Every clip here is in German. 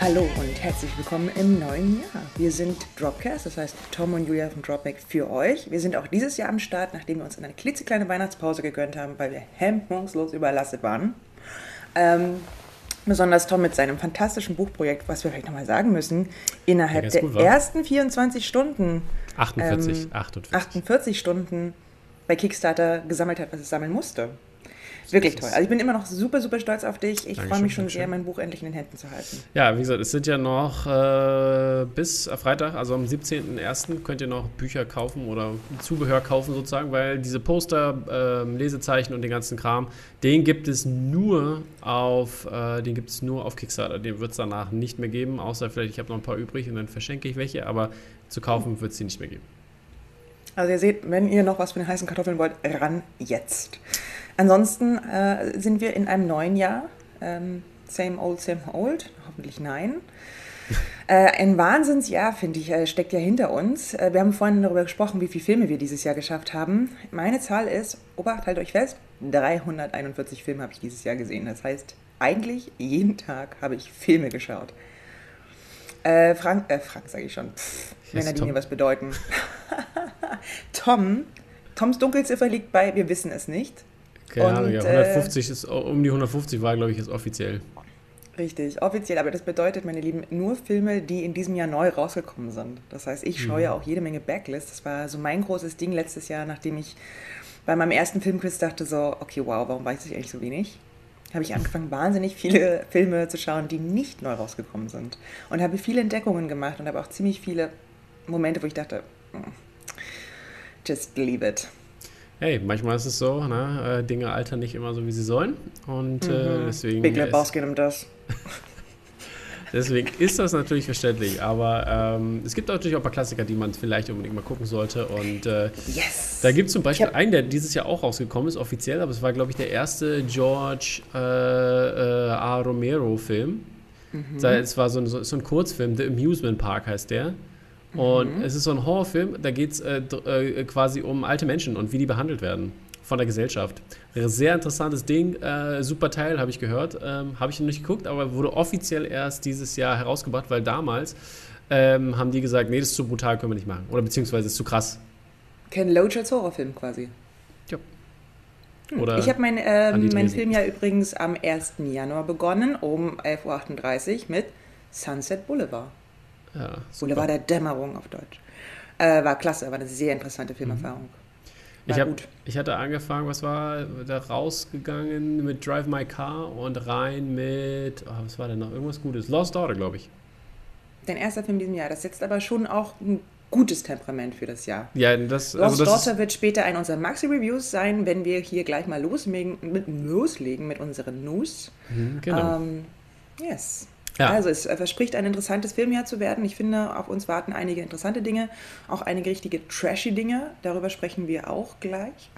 Hallo und herzlich willkommen im neuen Jahr. Wir sind Dropcast, das heißt Tom und Julia von Dropback für euch. Wir sind auch dieses Jahr am Start, nachdem wir uns eine klitzekleine Weihnachtspause gegönnt haben, weil wir hemmungslos überlastet waren. Ähm, besonders Tom mit seinem fantastischen Buchprojekt, was wir vielleicht nochmal sagen müssen, innerhalb der ersten 24 Stunden, 48, ähm, 48. 48 Stunden bei Kickstarter gesammelt hat, was es sammeln musste. Wirklich toll. Also ich bin immer noch super, super stolz auf dich. Ich freue mich schon sehr, mein Buch endlich in den Händen zu halten. Ja, wie gesagt, es sind ja noch äh, bis Freitag, also am 17.01. könnt ihr noch Bücher kaufen oder Zubehör kaufen sozusagen, weil diese Poster, äh, Lesezeichen und den ganzen Kram, den gibt es nur auf, äh, den gibt es nur auf Kickstarter. Den wird es danach nicht mehr geben, außer vielleicht, ich habe noch ein paar übrig und dann verschenke ich welche, aber zu kaufen wird es sie nicht mehr geben. Also ihr seht, wenn ihr noch was von den heißen Kartoffeln wollt, ran jetzt. Ansonsten äh, sind wir in einem neuen Jahr. Ähm, same old, same old. Hoffentlich nein. Äh, ein Wahnsinnsjahr, finde ich, äh, steckt ja hinter uns. Äh, wir haben vorhin darüber gesprochen, wie viele Filme wir dieses Jahr geschafft haben. Meine Zahl ist, Obacht, halt euch fest, 341 Filme habe ich dieses Jahr gesehen. Das heißt, eigentlich jeden Tag habe ich Filme geschaut. Äh, Frank, äh, Frank sage ich schon, Pff, Männer, die mir was bedeuten. Tom, Toms Dunkelziffer liegt bei, wir wissen es nicht. Keine Ahnung, ja, 150 äh, ist, um die 150 war, glaube ich, ist offiziell. Richtig, offiziell, aber das bedeutet, meine Lieben, nur Filme, die in diesem Jahr neu rausgekommen sind. Das heißt, ich schaue ja mhm. auch jede Menge Backlists. Das war so mein großes Ding letztes Jahr, nachdem ich bei meinem ersten Filmquiz dachte so, okay, wow, warum weiß ich eigentlich so wenig? Habe ich angefangen, wahnsinnig viele Filme zu schauen, die nicht neu rausgekommen sind. Und habe viele Entdeckungen gemacht und habe auch ziemlich viele Momente, wo ich dachte, mm, just leave it hey, manchmal ist es so, ne? Äh, Dinge altern nicht immer so, wie sie sollen. Und äh, mhm. äh, deswegen. Big Lebowski nimmt das. deswegen ist das natürlich verständlich. Aber ähm, es gibt natürlich auch ein paar Klassiker, die man vielleicht unbedingt mal gucken sollte. Und äh, yes. da gibt es zum Beispiel einen, der dieses Jahr auch rausgekommen ist, offiziell, aber es war, glaube ich, der erste George äh, äh, A. Romero-Film. Mhm. Es war so ein, so ein Kurzfilm, The Amusement Park heißt der. Und mhm. es ist so ein Horrorfilm, da geht es äh, äh, quasi um alte Menschen und wie die behandelt werden von der Gesellschaft. Sehr interessantes Ding, äh, super Teil, habe ich gehört. Ähm, habe ich noch nicht geguckt, aber wurde offiziell erst dieses Jahr herausgebracht, weil damals ähm, haben die gesagt, nee, das ist zu brutal, können wir nicht machen. Oder beziehungsweise ist zu krass. Ken Loach als Horrorfilm quasi. Ja. Hm. Oder ich habe mein, ähm, mein Film ja übrigens am 1. Januar begonnen, um 11.38 Uhr mit Sunset Boulevard. Ja, Boulevard der Dämmerung auf Deutsch. Äh, war klasse, war eine sehr interessante Filmerfahrung. ich, hab, ich hatte angefangen, was war da rausgegangen mit Drive My Car und rein mit, oh, was war denn noch? Irgendwas Gutes. Lost Daughter, glaube ich. Dein erster Film in diesem Jahr. Das setzt aber schon auch ein gutes Temperament für das Jahr. Ja, das, Lost also das Daughter wird später ein unserer Maxi-Reviews sein, wenn wir hier gleich mal loslegen mit, loslegen mit unseren News. Mhm, genau. Ähm, yes. Ja. Also es verspricht ein interessantes Filmjahr zu werden. Ich finde, auf uns warten einige interessante Dinge, auch einige richtige trashy Dinge. Darüber sprechen wir auch gleich.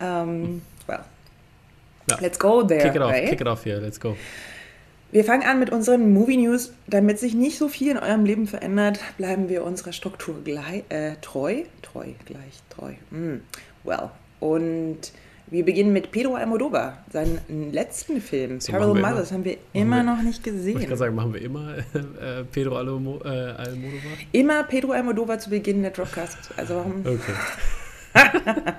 um, ähm, well, ja. let's go there. Kick it off, right? kick it off here, let's go. Wir fangen an mit unseren Movie News. Damit sich nicht so viel in eurem Leben verändert, bleiben wir unserer Struktur gleich, äh, treu. Treu, gleich, treu. Mm, well. Und wir beginnen mit Pedro Almodovar, seinen letzten Film, so Parallel haben Mothers, haben wir immer wir, noch nicht gesehen. Ich kann sagen, machen wir immer äh, Pedro Almo, äh, Almodovar? Immer Pedro Almodovar zu Beginn der Dropcast. Also warum? Okay.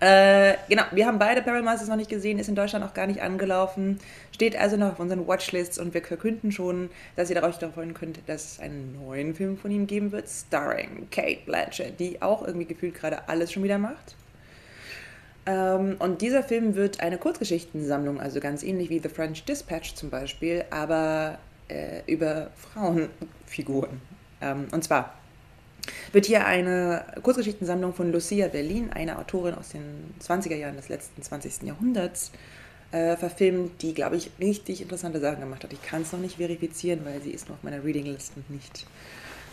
äh, genau, wir haben beide Parallel Mothers noch nicht gesehen, ist in Deutschland auch gar nicht angelaufen, steht also noch auf unseren Watchlists und wir verkünden schon, dass ihr darauf freuen könnt, dass es einen neuen Film von ihm geben wird, starring Kate Blanchett, die auch irgendwie gefühlt gerade alles schon wieder macht. Ähm, und dieser Film wird eine Kurzgeschichtensammlung, also ganz ähnlich wie The French Dispatch zum Beispiel, aber äh, über Frauenfiguren. Ähm, und zwar wird hier eine Kurzgeschichtensammlung von Lucia Berlin, einer Autorin aus den 20er Jahren des letzten 20. Jahrhunderts, äh, verfilmt, die, glaube ich, richtig interessante Sachen gemacht hat. Ich kann es noch nicht verifizieren, weil sie ist noch auf meiner Reading List und nicht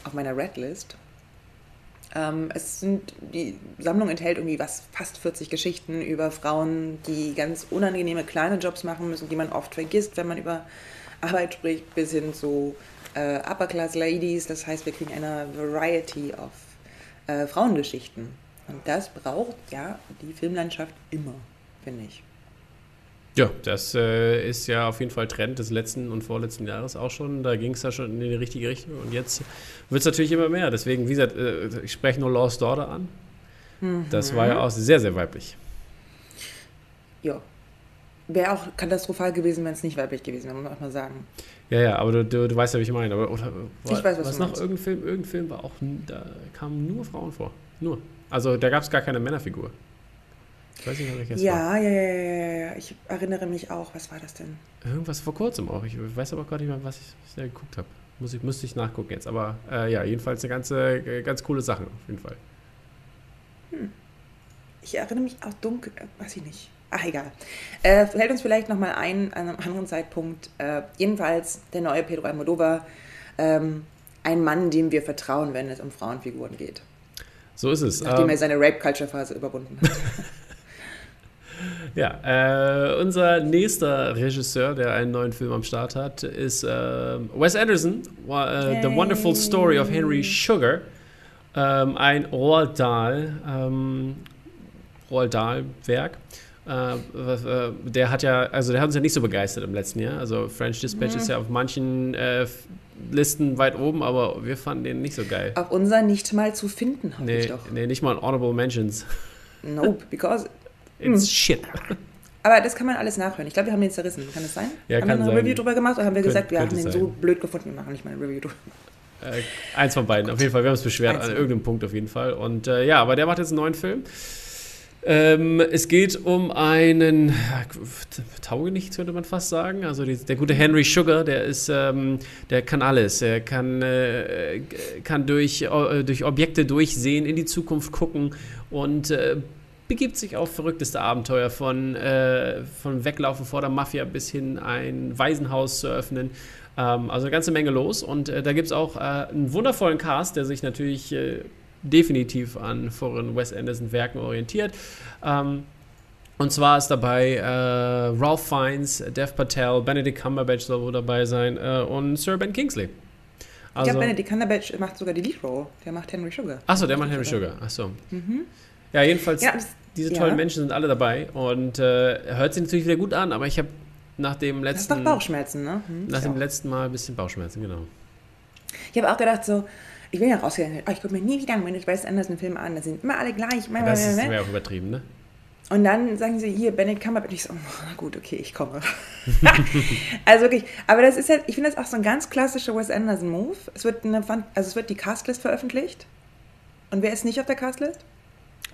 auf meiner Red List. Ähm, es sind, die Sammlung enthält irgendwie was, fast 40 Geschichten über Frauen, die ganz unangenehme kleine Jobs machen müssen, die man oft vergisst, wenn man über Arbeit spricht, bis hin zu äh, Upper Class Ladies. Das heißt, wir kriegen eine Variety of äh, Frauengeschichten. Und das braucht ja die Filmlandschaft immer, finde ich. Ja, das äh, ist ja auf jeden Fall Trend des letzten und vorletzten Jahres auch schon. Da ging es ja schon in die richtige Richtung und jetzt wird es natürlich immer mehr. Deswegen, wie gesagt, äh, ich spreche nur Lost Daughter an. Mhm. Das war ja auch sehr, sehr weiblich. Ja. Wäre auch katastrophal gewesen, wenn es nicht weiblich gewesen wäre, muss man auch mal sagen. Ja, ja, aber du, du, du weißt ja, wie ich meine. Aber, oder, ich weiß, was, was noch? Irgendein Film, irgendein Film war auch, da kamen nur Frauen vor. Nur. Also da gab es gar keine Männerfigur. Ich weiß nicht, was ich ja, war. Ja, ja, ja, ja, ich erinnere mich auch. Was war das denn? Irgendwas vor kurzem auch. Ich weiß aber gar nicht mehr, was ich, was ich da geguckt habe. Muss ich, müsste ich nachgucken jetzt. Aber äh, ja, jedenfalls eine ganze, äh, ganz coole Sache auf jeden Fall. Hm. Ich erinnere mich auch dunkel, äh, weiß ich nicht. Ach, egal. Äh, fällt uns vielleicht nochmal ein an einem anderen Zeitpunkt. Äh, jedenfalls der neue Pedro Almodovar. Ähm, ein Mann, dem wir vertrauen, wenn es um Frauenfiguren geht. So ist es. Nachdem ähm, er seine Rape-Culture-Phase überwunden hat. Ja, äh, unser nächster Regisseur, der einen neuen Film am Start hat, ist äh, Wes Anderson, äh, The Wonderful Story of Henry Sugar. Ähm, ein Roald Dahl, ähm, Roald Dahl-Werk. Äh, äh, der hat ja, also der hat uns ja nicht so begeistert im letzten Jahr. Also French Dispatch mhm. ist ja auf manchen äh, Listen weit oben, aber wir fanden den nicht so geil. Auf unser nicht mal zu finden, habe nee, ich doch. Nee, nicht mal Honorable Mentions. Nope, because It's mm. shit. Aber das kann man alles nachhören. Ich glaube, wir haben den zerrissen. Kann das sein? Ja, haben wir eine sein. Review drüber gemacht oder haben wir Könnt, gesagt, wir haben den sein. so blöd gefunden, wir machen nicht mal eine Review drüber? Äh, eins von beiden, auf jeden Fall. Wir haben uns beschwert an irgendeinem Punkt auf jeden Fall. Und äh, ja, aber der macht jetzt einen neuen Film. Ähm, es geht um einen Taugenichts, könnte man fast sagen. Also die, der gute Henry Sugar, der ist, ähm, der kann alles. Er kann, äh, kann durch, äh, durch Objekte durchsehen, in die Zukunft gucken und äh, begibt sich auf verrückteste Abenteuer von, äh, von Weglaufen vor der Mafia bis hin ein Waisenhaus zu öffnen. Ähm, also eine ganze Menge los. Und äh, da gibt es auch äh, einen wundervollen Cast, der sich natürlich äh, definitiv an voren Wes Anderson Werken orientiert. Ähm, und zwar ist dabei äh, Ralph Fiennes, Dev Patel, Benedict Cumberbatch soll wohl dabei sein äh, und Sir Ben Kingsley. Also, ich glaube, Benedict Cumberbatch macht sogar die Lead Role. Der macht Henry Sugar. Achso, der macht Henry Sugar. Achso. Mhm. Ja, jedenfalls, ja, das, diese tollen ja. Menschen sind alle dabei und äh, hört sich natürlich wieder gut an, aber ich habe nach dem letzten. Das ist doch Bauchschmerzen, ne? Hm, nach dem auch. letzten Mal ein bisschen Bauchschmerzen, genau. Ich habe auch gedacht, so, ich will ja rausgehen, oh, ich gucke mir nie wieder einen Wes Anderson Film an, da sind immer alle gleich. Ja, das ist wäre auch übertrieben, ne? Und dann sagen sie, hier, Bennett Cumberbatch. Und ich so, oh, gut, okay, ich komme. also wirklich, aber das ist halt, ich finde das auch so ein ganz klassischer Wes Anderson-Move. Es wird eine, also es wird die Castlist veröffentlicht. Und wer ist nicht auf der Castlist?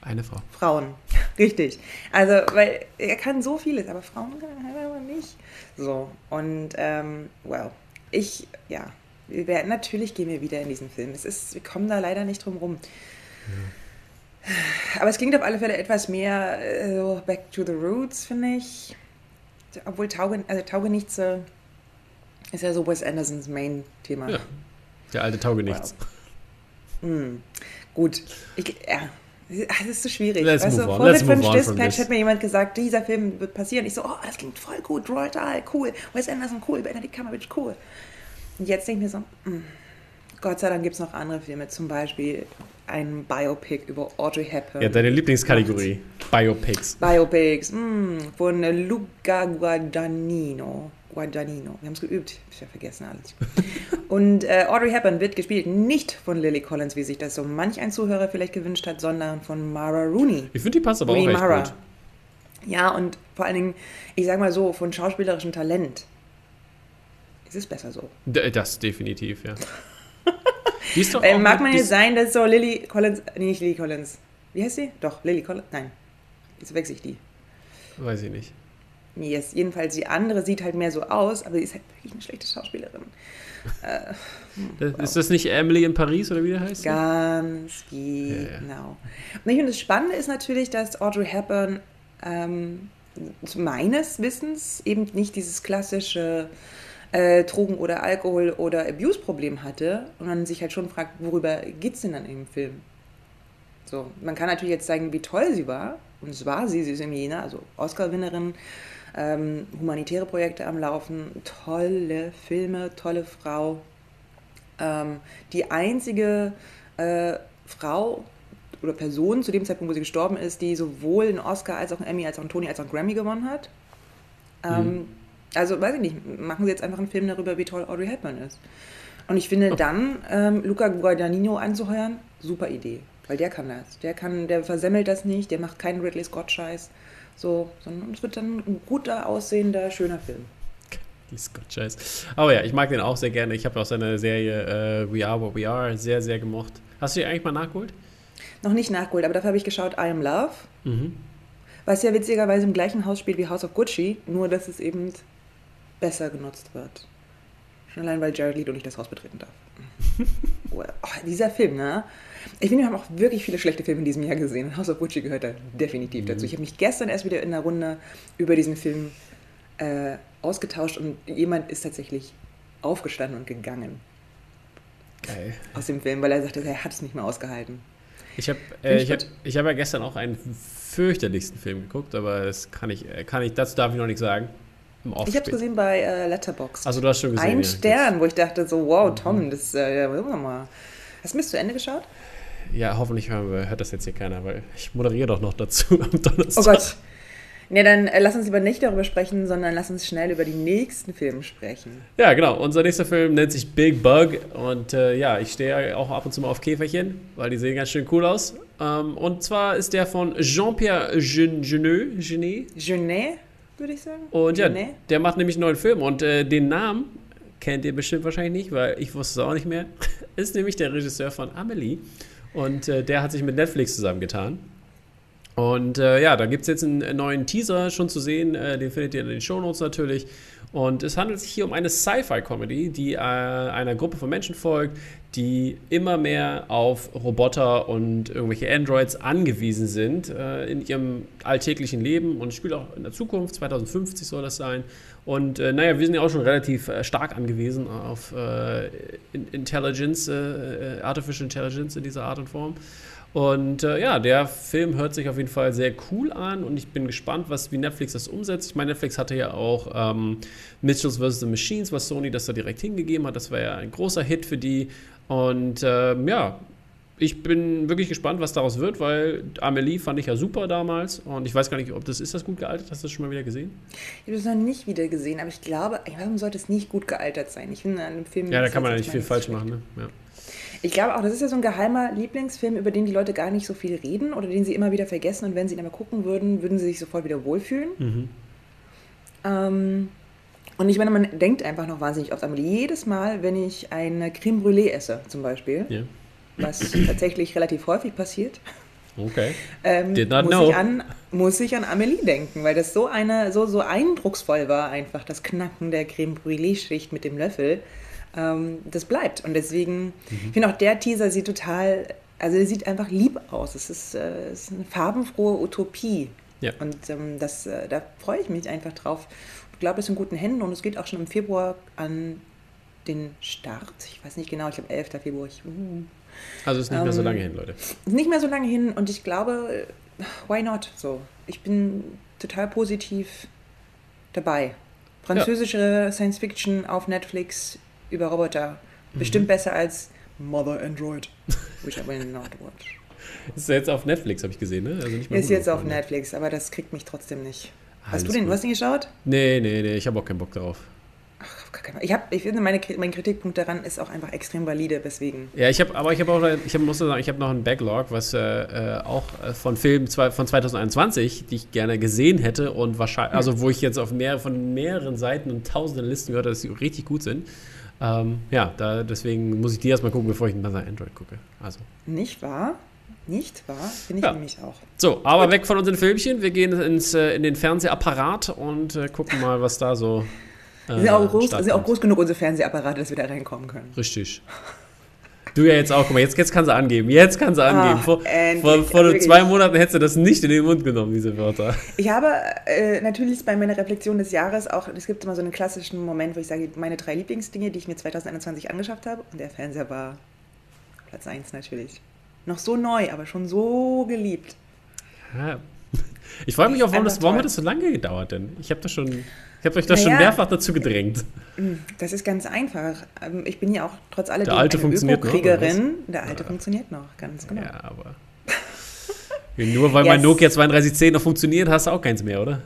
Eine Frau. Frauen, richtig. Also, weil er kann so vieles, aber Frauen kann er aber nicht. So, und, ähm, well, ich, ja, wir werden, natürlich gehen wir wieder in diesen Film. Es ist, wir kommen da leider nicht drum rum. Ja. Aber es klingt auf alle Fälle etwas mehr äh, so Back to the Roots, finde ich. Obwohl Tauge, also Taugenichts äh, ist ja so Wes Andersons Main-Thema. Ja, der alte Taugenichts. Wow. Hm. Gut, ich, ja, das ist so schwierig. Let's weißt du, vor dem French Dispatch hat mir jemand gesagt, dieser Film wird passieren. Ich so, oh, das klingt voll gut, Roald Dahl, cool, Wes Anderson, cool, Benedict Cumberbatch, cool. Und jetzt denke ich mir so, mh, hm, Gott sei Dank gibt es noch andere Filme, zum Beispiel ein Biopic über Audrey Hepburn. Ja, deine Lieblingskategorie, Biopics. Biopics, mh, hm, von Luca Guadagnino. Guadagnino. Wir haben es geübt. Ich habe vergessen alles. Und äh, Audrey Hepburn wird gespielt nicht von Lily Collins, wie sich das so manch ein Zuhörer vielleicht gewünscht hat, sondern von Mara Rooney. Ich finde, die passt aber Rooney auch recht Mara. gut. Ja, und vor allen Dingen, ich sag mal so, von schauspielerischem Talent ist es besser so. Das definitiv, ja. die ist doch äh, mag man jetzt sein, dass so Lily Collins, nee, nicht Lily Collins. Wie heißt sie? Doch, Lily Collins. Nein. Jetzt wechsle ich die. Weiß ich nicht. Yes, jedenfalls die andere sieht halt mehr so aus, aber sie ist halt wirklich eine schlechte Schauspielerin. äh, wow. Ist das nicht Emily in Paris oder wie der heißt? Ganz genau. Ja, ja. Und das Spannende ist natürlich, dass Audrey Hepburn ähm, meines Wissens eben nicht dieses klassische äh, Drogen- oder Alkohol- oder Abuse-Problem hatte und man sich halt schon fragt, worüber geht es denn dann im Film? So, man kann natürlich jetzt zeigen, wie toll sie war, und es war sie, sie ist im Jena, also Oscar-Winnerin, ähm, humanitäre Projekte am Laufen, tolle Filme, tolle Frau. Ähm, die einzige äh, Frau oder Person zu dem Zeitpunkt, wo sie gestorben ist, die sowohl einen Oscar als auch einen Emmy, als auch einen Tony, als auch einen Grammy gewonnen hat. Ähm, mhm. Also, weiß ich nicht, machen sie jetzt einfach einen Film darüber, wie toll Audrey Hepburn ist. Und ich finde oh. dann, ähm, Luca Guadagnino anzuheuern, super Idee. Weil der kann das. Der kann, der versemmelt das nicht, der macht keinen Ridley Scott-Scheiß. So, sondern es wird dann ein guter aussehender, schöner Film. Scott-Scheiß. Aber ja, ich mag den auch sehr gerne. Ich habe auch seine Serie äh, We Are What We Are sehr, sehr gemocht. Hast du die eigentlich mal nachgeholt? Noch nicht nachgeholt, aber dafür habe ich geschaut I Am Love. Mhm. Was ja witzigerweise im gleichen Haus spielt wie House of Gucci, nur dass es eben besser genutzt wird. Schon allein, weil Jared Leto nicht das Haus betreten darf. oh, dieser Film, ne? Ich finde, wir haben auch wirklich viele schlechte Filme in diesem Jahr gesehen. House of Gucci gehört da definitiv mhm. dazu. Ich habe mich gestern erst wieder in einer Runde über diesen Film äh, ausgetauscht und jemand ist tatsächlich aufgestanden und gegangen. Geil. Aus dem Film, weil er sagte, er hat es nicht mehr ausgehalten. Ich habe äh, ich hab, ich hab ja gestern auch einen fürchterlichsten Film geguckt, aber das kann ich, kann ich, dazu darf ich noch nichts sagen. Ich habe es gesehen bei äh, Letterboxd. Also du hast schon gesehen. Ein ja, Stern, wo ich dachte so, wow, mhm. Tom, das äh, ja, mal. Hast du mir zu Ende geschaut? Ja, hoffentlich hört das jetzt hier keiner, weil ich moderiere doch noch dazu am Donnerstag. Oh Gott. Ja, dann äh, lass uns lieber nicht darüber sprechen, sondern lass uns schnell über die nächsten Filme sprechen. Ja, genau. Unser nächster Film nennt sich Big Bug. Und äh, ja, ich stehe auch ab und zu mal auf Käferchen, weil die sehen ganz schön cool aus. Ähm, und zwar ist der von Jean-Pierre Genet. Genet? Genet, würde ich sagen. Und ja, der macht nämlich einen neuen Film. Und äh, den Namen kennt ihr bestimmt wahrscheinlich nicht, weil ich wusste es auch nicht mehr. ist nämlich der Regisseur von Amelie. Und äh, der hat sich mit Netflix zusammengetan. Und äh, ja, da gibt es jetzt einen neuen Teaser schon zu sehen, äh, den findet ihr in den Shownotes natürlich. Und es handelt sich hier um eine Sci-Fi-Comedy, die äh, einer Gruppe von Menschen folgt, die immer mehr auf Roboter und irgendwelche Androids angewiesen sind äh, in ihrem alltäglichen Leben und spielt auch in der Zukunft, 2050 soll das sein. Und äh, naja, wir sind ja auch schon relativ äh, stark angewiesen auf äh, Intelligence, äh, Artificial Intelligence in dieser Art und Form. Und äh, ja, der Film hört sich auf jeden Fall sehr cool an und ich bin gespannt, was, wie Netflix das umsetzt. Ich meine, Netflix hatte ja auch ähm, Mitchells vs. The Machines, was Sony das da direkt hingegeben hat. Das war ja ein großer Hit für die. Und ähm, ja, ich bin wirklich gespannt, was daraus wird, weil Amelie fand ich ja super damals und ich weiß gar nicht, ob das ist das gut gealtert. Hast du das schon mal wieder gesehen? Ich habe es noch nicht wieder gesehen, aber ich glaube, warum sollte es nicht gut gealtert sein? Ich finde an dem Film. Ja, da kann man ja nicht viel falsch machen. Ne? Ja. Ich glaube auch, das ist ja so ein geheimer Lieblingsfilm, über den die Leute gar nicht so viel reden oder den sie immer wieder vergessen und wenn sie ihn einmal gucken würden, würden sie sich sofort wieder wohlfühlen. Mhm. Ähm, und ich meine, man denkt einfach noch wahnsinnig oft, aber jedes Mal, wenn ich eine Creme Brûlée esse, zum Beispiel, yeah. was tatsächlich relativ häufig passiert, Okay. Ähm, Did not muss, know. Ich an, muss ich an Amelie denken, weil das so eine so, so eindrucksvoll war, einfach das Knacken der Creme Brûlée-Schicht mit dem Löffel ähm, das bleibt. Und deswegen, mhm. ich finde auch der Teaser sieht total, also er sieht einfach lieb aus. Es ist, äh, ist eine farbenfrohe Utopie. Ja. Und ähm, das, äh, da freue ich mich einfach drauf. Ich glaube, es ist in guten Händen und es geht auch schon im Februar an den Start. Ich weiß nicht genau, ich glaube 11. Februar. Ich, uh. Also ist nicht ähm, mehr so ähm, lange hin, Leute. Ist nicht mehr so lange hin und ich glaube, why not? So, ich bin total positiv dabei. Französische ja. Science Fiction auf Netflix über Roboter. Mhm. Bestimmt besser als Mother Android, which I will not watch. Ist jetzt auf Netflix, habe ich gesehen, ne? Also ist jetzt auf Netflix, aber das kriegt mich trotzdem nicht. Hast Alles du den, gut. du hast den geschaut? Nee, nee, nee, ich habe auch keinen Bock darauf. Ich, hab, ich finde, meine, mein Kritikpunkt daran ist auch einfach extrem valide, deswegen. Ja, ich habe, aber ich habe auch, ich hab, muss sagen, ich habe noch einen Backlog, was äh, äh auch äh, von Filmen von 2021, die ich gerne gesehen hätte und wahrscheinlich, also wo ich jetzt auf mehr, von mehreren Seiten und tausenden Listen gehört habe, dass sie richtig gut sind. Ähm, ja, da, deswegen muss ich die erstmal gucken, bevor ich nach Android gucke. Also. Nicht wahr? Nicht wahr? Finde ich ja. nämlich auch. So, aber Gut. weg von unseren Filmchen. Wir gehen ins, äh, in den Fernsehapparat und äh, gucken mal, was da so. Äh, sind, auch groß, sind auch groß genug unsere Fernsehapparate, dass wir da reinkommen können. Richtig. Du ja jetzt auch, guck mal, jetzt, jetzt kann sie angeben. Jetzt kann sie angeben. Ach, vor, vor, vor also zwei Monaten hättest du das nicht in den Mund genommen, diese Wörter. Ich habe äh, natürlich bei meiner Reflexion des Jahres auch, es gibt immer so einen klassischen Moment, wo ich sage, meine drei Lieblingsdinge, die ich mir 2021 angeschafft habe. Und der Fernseher war Platz 1 natürlich. Noch so neu, aber schon so geliebt. Ja. Ich frage mich auch, warum, das, warum hat das so lange gedauert denn? Ich habe das schon. Ich habe euch das naja, schon mehrfach dazu gedrängt. Mm, das ist ganz einfach. Ähm, ich bin ja auch trotz alledem Der alte funktioniert Öko-Kriegerin. Der alte ja. funktioniert noch, ganz genau. Ja, aber. Nur weil yes. mein Nokia 3210 noch funktioniert, hast du auch keins mehr, oder?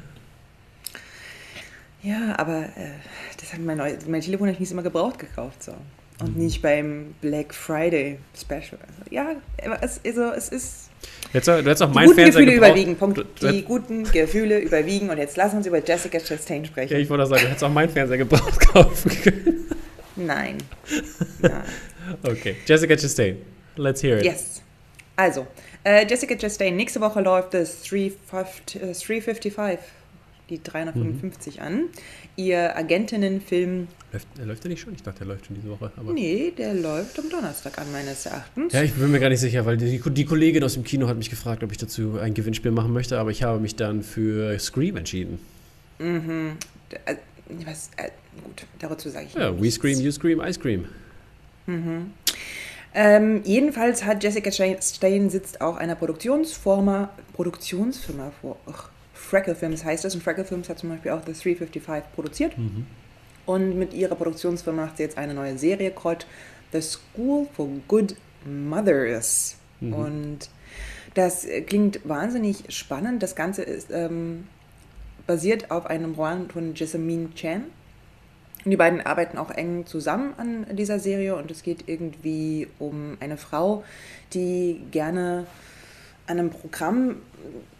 Ja, aber äh, das hat mein, mein Telefon habe ich nicht immer gebraucht gekauft. So. Und mhm. nicht beim Black Friday Special. Also, ja, es, also, es ist. Jetzt, du hättest auch mein Fernseher Gefühle gebraucht. überwiegen. Punkt. Du, die guten Gefühle überwiegen. Und jetzt lass uns über Jessica Chastain sprechen. Ja, ich wollte sagen, du hättest auch meinen Fernseher gebraucht kaufen können. Nein. Nein. okay, Jessica Chastain. Let's hear it. Yes. Also, äh, Jessica Chastain, nächste Woche läuft das 355 die 355 mhm. an. Ihr Agentinnenfilm. Läuft, läuft der nicht schon? Ich dachte, der läuft schon diese Woche. Aber nee, der läuft am Donnerstag an, meines Erachtens. Ja, ich bin mir gar nicht sicher, weil die, die Kollegin aus dem Kino hat mich gefragt, ob ich dazu ein Gewinnspiel machen möchte, aber ich habe mich dann für Scream entschieden. Mhm. Äh, was, äh, gut, dazu sage ich Ja, nichts. we scream, you scream, I scream. Mhm. Ähm, jedenfalls hat Jessica Stein sitzt auch einer Produktionsfirma, Produktionsfirma vor. Ach, Freckle Films heißt es. Und Freckle Films hat zum Beispiel auch The 355 produziert. Mhm. Und mit ihrer Produktionsfirma macht sie jetzt eine neue Serie called The School for Good Mothers. Mhm. Und das klingt wahnsinnig spannend. Das Ganze ist ähm, basiert auf einem Roman von Jessamine Chan. Und die beiden arbeiten auch eng zusammen an dieser Serie und es geht irgendwie um eine Frau, die gerne an einem Programm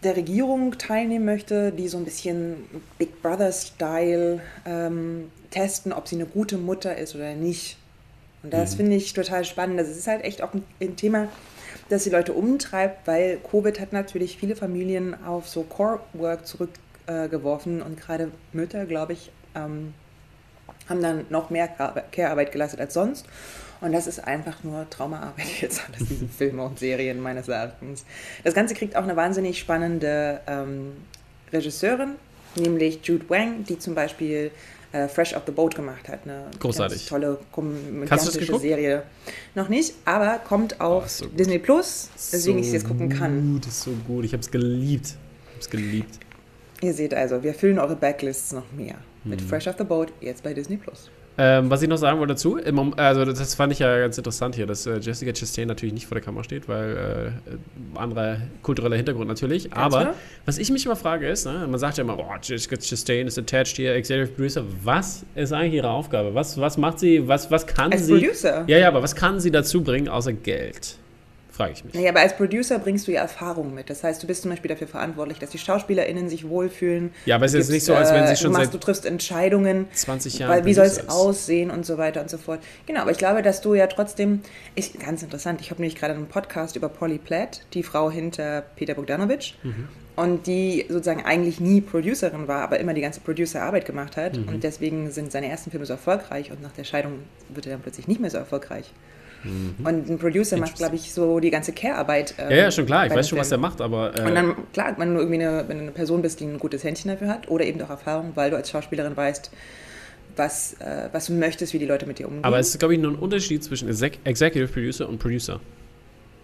der Regierung teilnehmen möchte, die so ein bisschen Big Brother-Style ähm, testen, ob sie eine gute Mutter ist oder nicht. Und das mhm. finde ich total spannend. Das ist halt echt auch ein, ein, Thema, das die Leute umtreibt, weil Covid hat natürlich viele Familien auf so Core-Work zurückgeworfen äh, und gerade Mütter, glaube ich, ähm, haben dann noch mehr Care-Arbeit geleistet als sonst. Und das ist einfach nur Traumaarbeit jetzt alles, diese Filme und Serien meines Erachtens. Das Ganze kriegt auch eine wahnsinnig spannende ähm, Regisseurin, nämlich Jude Wang, die zum Beispiel äh, Fresh Off the Boat gemacht hat. Eine Großartig. tolle komödiantische Serie. Noch nicht, aber kommt auf oh, so Disney Plus, weswegen so ich es jetzt gucken kann. Gut, ist so gut. Ich habe es geliebt. Ich habe es geliebt. Ihr seht also, wir füllen eure Backlists noch mehr. Mit hm. Fresh Off the Boat, jetzt bei Disney Plus. Ähm, was ich noch sagen wollte dazu, also das fand ich ja ganz interessant hier, dass äh, Jessica Chastain natürlich nicht vor der Kamera steht, weil äh, anderer kultureller Hintergrund natürlich. Aber klar. was ich mich immer frage ist, ne, man sagt ja immer, oh, Jessica Chastain ist attached hier, Executive Producer. Was ist eigentlich ihre Aufgabe? Was, was macht sie, was, was kann Als sie? Producer? Ja, ja, aber was kann sie dazu bringen außer Geld? Frage ich mich. Naja, aber als Producer bringst du ja Erfahrung mit. Das heißt, du bist zum Beispiel dafür verantwortlich, dass die SchauspielerInnen sich wohlfühlen. Ja, aber es ist jetzt nicht so, als wenn sie äh, schon du machst, Du triffst Entscheidungen. 20 Jahre. Weil, wie soll es aussehen und so weiter und so fort. Genau, aber ich glaube, dass du ja trotzdem, ich, ganz interessant, ich habe nämlich gerade einen Podcast über Polly Platt, die Frau hinter Peter Bogdanovich. Mhm. Und die sozusagen eigentlich nie Producerin war, aber immer die ganze Producerarbeit gemacht hat. Mhm. Und deswegen sind seine ersten Filme so erfolgreich und nach der Scheidung wird er dann plötzlich nicht mehr so erfolgreich. Mhm. Und ein Producer macht, glaube ich, so die ganze Care-Arbeit. Ähm, ja, ja, schon klar. Ich weiß schon, was er macht, aber. Äh und dann, klar, wenn du irgendwie eine, wenn du eine Person bist, die ein gutes Händchen dafür hat oder eben auch Erfahrung, weil du als Schauspielerin weißt, was, äh, was du möchtest, wie die Leute mit dir umgehen. Aber es ist, glaube ich, nur ein Unterschied zwischen Executive Producer und Producer.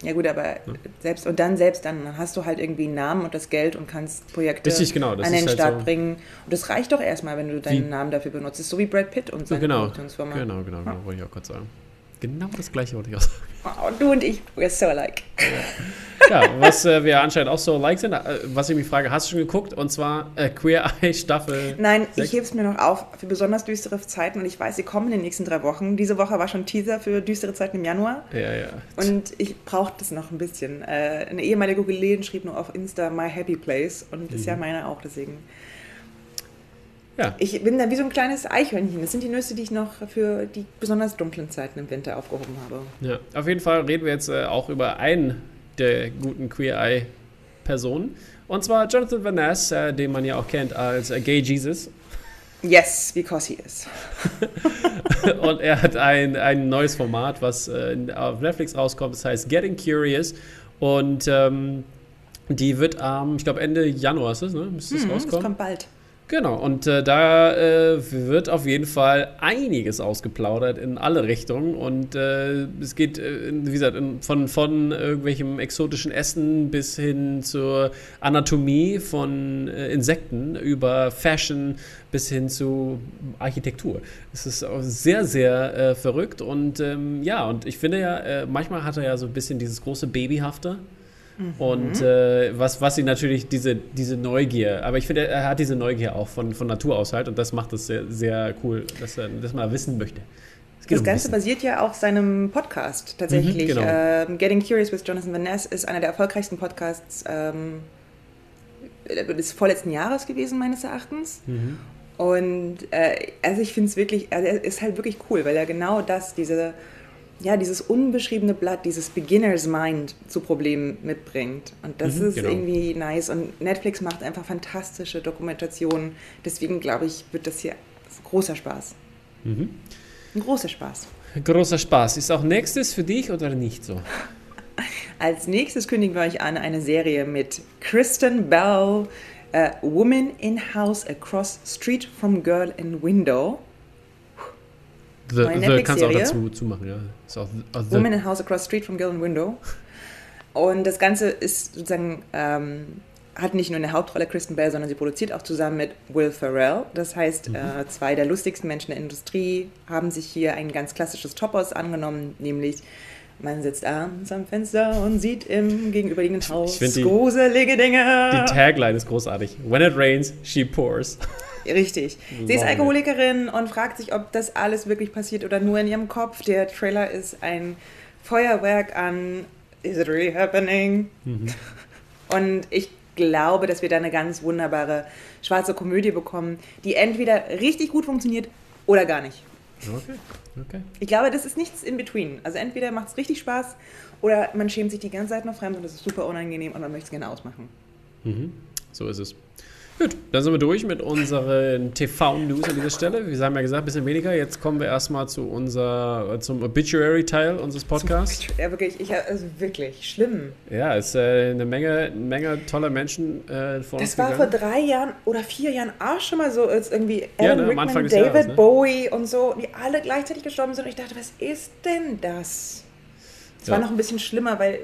Ja gut, aber ja. selbst und dann selbst dann hast du halt irgendwie einen Namen und das Geld und kannst Projekte Richtig, genau, an den halt Start so bringen. Und das reicht doch erstmal, wenn du deinen? Namen dafür benutzt. Das ist so wie Brad Pitt und seine genau, Produktionsfirma. Genau, genau, genau, ja. wollte ich auch kurz sagen. Genau das gleiche wollte ich auch sagen. Oh, du und ich, we're so alike. Ja, was äh, wir anscheinend auch so alike sind, äh, was ich mich frage, hast du schon geguckt? Und zwar äh, Queer Eye Staffel. Nein, 6. ich hebe es mir noch auf für besonders düstere Zeiten und ich weiß, sie kommen in den nächsten drei Wochen. Diese Woche war schon Teaser für düstere Zeiten im Januar. Ja, ja. Und ich brauche das noch ein bisschen. Äh, eine ehemalige Kollegin schrieb nur auf Insta My Happy Place und das ist ja mhm. meine auch, deswegen. Ja. Ich bin da wie so ein kleines Eichhörnchen. Das sind die Nüsse, die ich noch für die besonders dunklen Zeiten im Winter aufgehoben habe. Ja, auf jeden Fall reden wir jetzt äh, auch über einen der guten Queer Eye Personen. Und zwar Jonathan Van Ness, äh, den man ja auch kennt als äh, Gay Jesus. Yes, because he is. und er hat ein, ein neues Format, was äh, auf Netflix rauskommt. Das heißt Getting Curious. Und ähm, die wird am, ähm, ich glaube, Ende Januar ist es, ne? Müsste es hm, rauskommen? Das kommt bald. Genau, und äh, da äh, wird auf jeden Fall einiges ausgeplaudert in alle Richtungen. Und äh, es geht, äh, wie gesagt, von, von irgendwelchem exotischen Essen bis hin zur Anatomie von äh, Insekten über Fashion bis hin zu Architektur. Es ist sehr, sehr äh, verrückt. Und ähm, ja, und ich finde ja, manchmal hat er ja so ein bisschen dieses große Babyhafte. Mhm. Und äh, was, was ihn natürlich, diese, diese Neugier, aber ich finde, er hat diese Neugier auch von, von Natur aus halt und das macht es sehr, sehr cool, dass, er, dass man wissen möchte. Das um Ganze Wissen. basiert ja auf seinem Podcast tatsächlich. Mhm, genau. ähm, Getting Curious with Jonathan Van Ness ist einer der erfolgreichsten Podcasts ähm, des vorletzten Jahres gewesen, meines Erachtens. Mhm. Und äh, also ich finde es wirklich, also er ist halt wirklich cool, weil er genau das, diese ja, dieses unbeschriebene Blatt, dieses Beginner's Mind zu Problemen mitbringt. Und das mhm, ist genau. irgendwie nice. Und Netflix macht einfach fantastische Dokumentationen. Deswegen glaube ich, wird das hier großer Spaß. Mhm. Ein großer Spaß. Großer Spaß. Ist auch nächstes für dich oder nicht so? Als nächstes kündigen wir euch an eine Serie mit Kristen Bell, uh, Woman in House Across Street from Girl in Window. The, the kannst du auch dazu zumachen, ja. Ist auch, also Woman in House Across Street from Girl and Window. Und das Ganze ist sozusagen, ähm, hat nicht nur eine Hauptrolle Kristen Bell, sondern sie produziert auch zusammen mit Will Ferrell. Das heißt, mhm. äh, zwei der lustigsten Menschen der Industrie haben sich hier ein ganz klassisches Topos angenommen, nämlich man sitzt abends am Fenster und sieht im gegenüberliegenden Haus die, gruselige Dinge. Die Tagline ist großartig. When it rains, she pours. Richtig. Sie ist Alkoholikerin und fragt sich, ob das alles wirklich passiert oder nur in ihrem Kopf. Der Trailer ist ein Feuerwerk an Is it really happening? Mhm. Und ich glaube, dass wir da eine ganz wunderbare schwarze Komödie bekommen, die entweder richtig gut funktioniert oder gar nicht. Okay. okay. Ich glaube, das ist nichts in between. Also entweder macht es richtig Spaß oder man schämt sich die ganze Zeit noch fremd und das ist super unangenehm und man möchte es gerne ausmachen. Mhm. So ist es. Gut, dann sind wir durch mit unseren TV-News an dieser Stelle. Wir haben ja gesagt, ein bisschen weniger. Jetzt kommen wir erstmal zu unser, zum Obituary-Teil unseres Podcasts. Ja, wirklich, ich, also wirklich schlimm. Ja, es ist äh, eine Menge, Menge toller Menschen äh, vor Das war gegangen. vor drei Jahren oder vier Jahren auch schon mal so, als irgendwie Alan ja, ne, Rickman, David Jahres, ne? Bowie und so, die alle gleichzeitig gestorben sind. Und ich dachte, was ist denn das? Es ja. war noch ein bisschen schlimmer, weil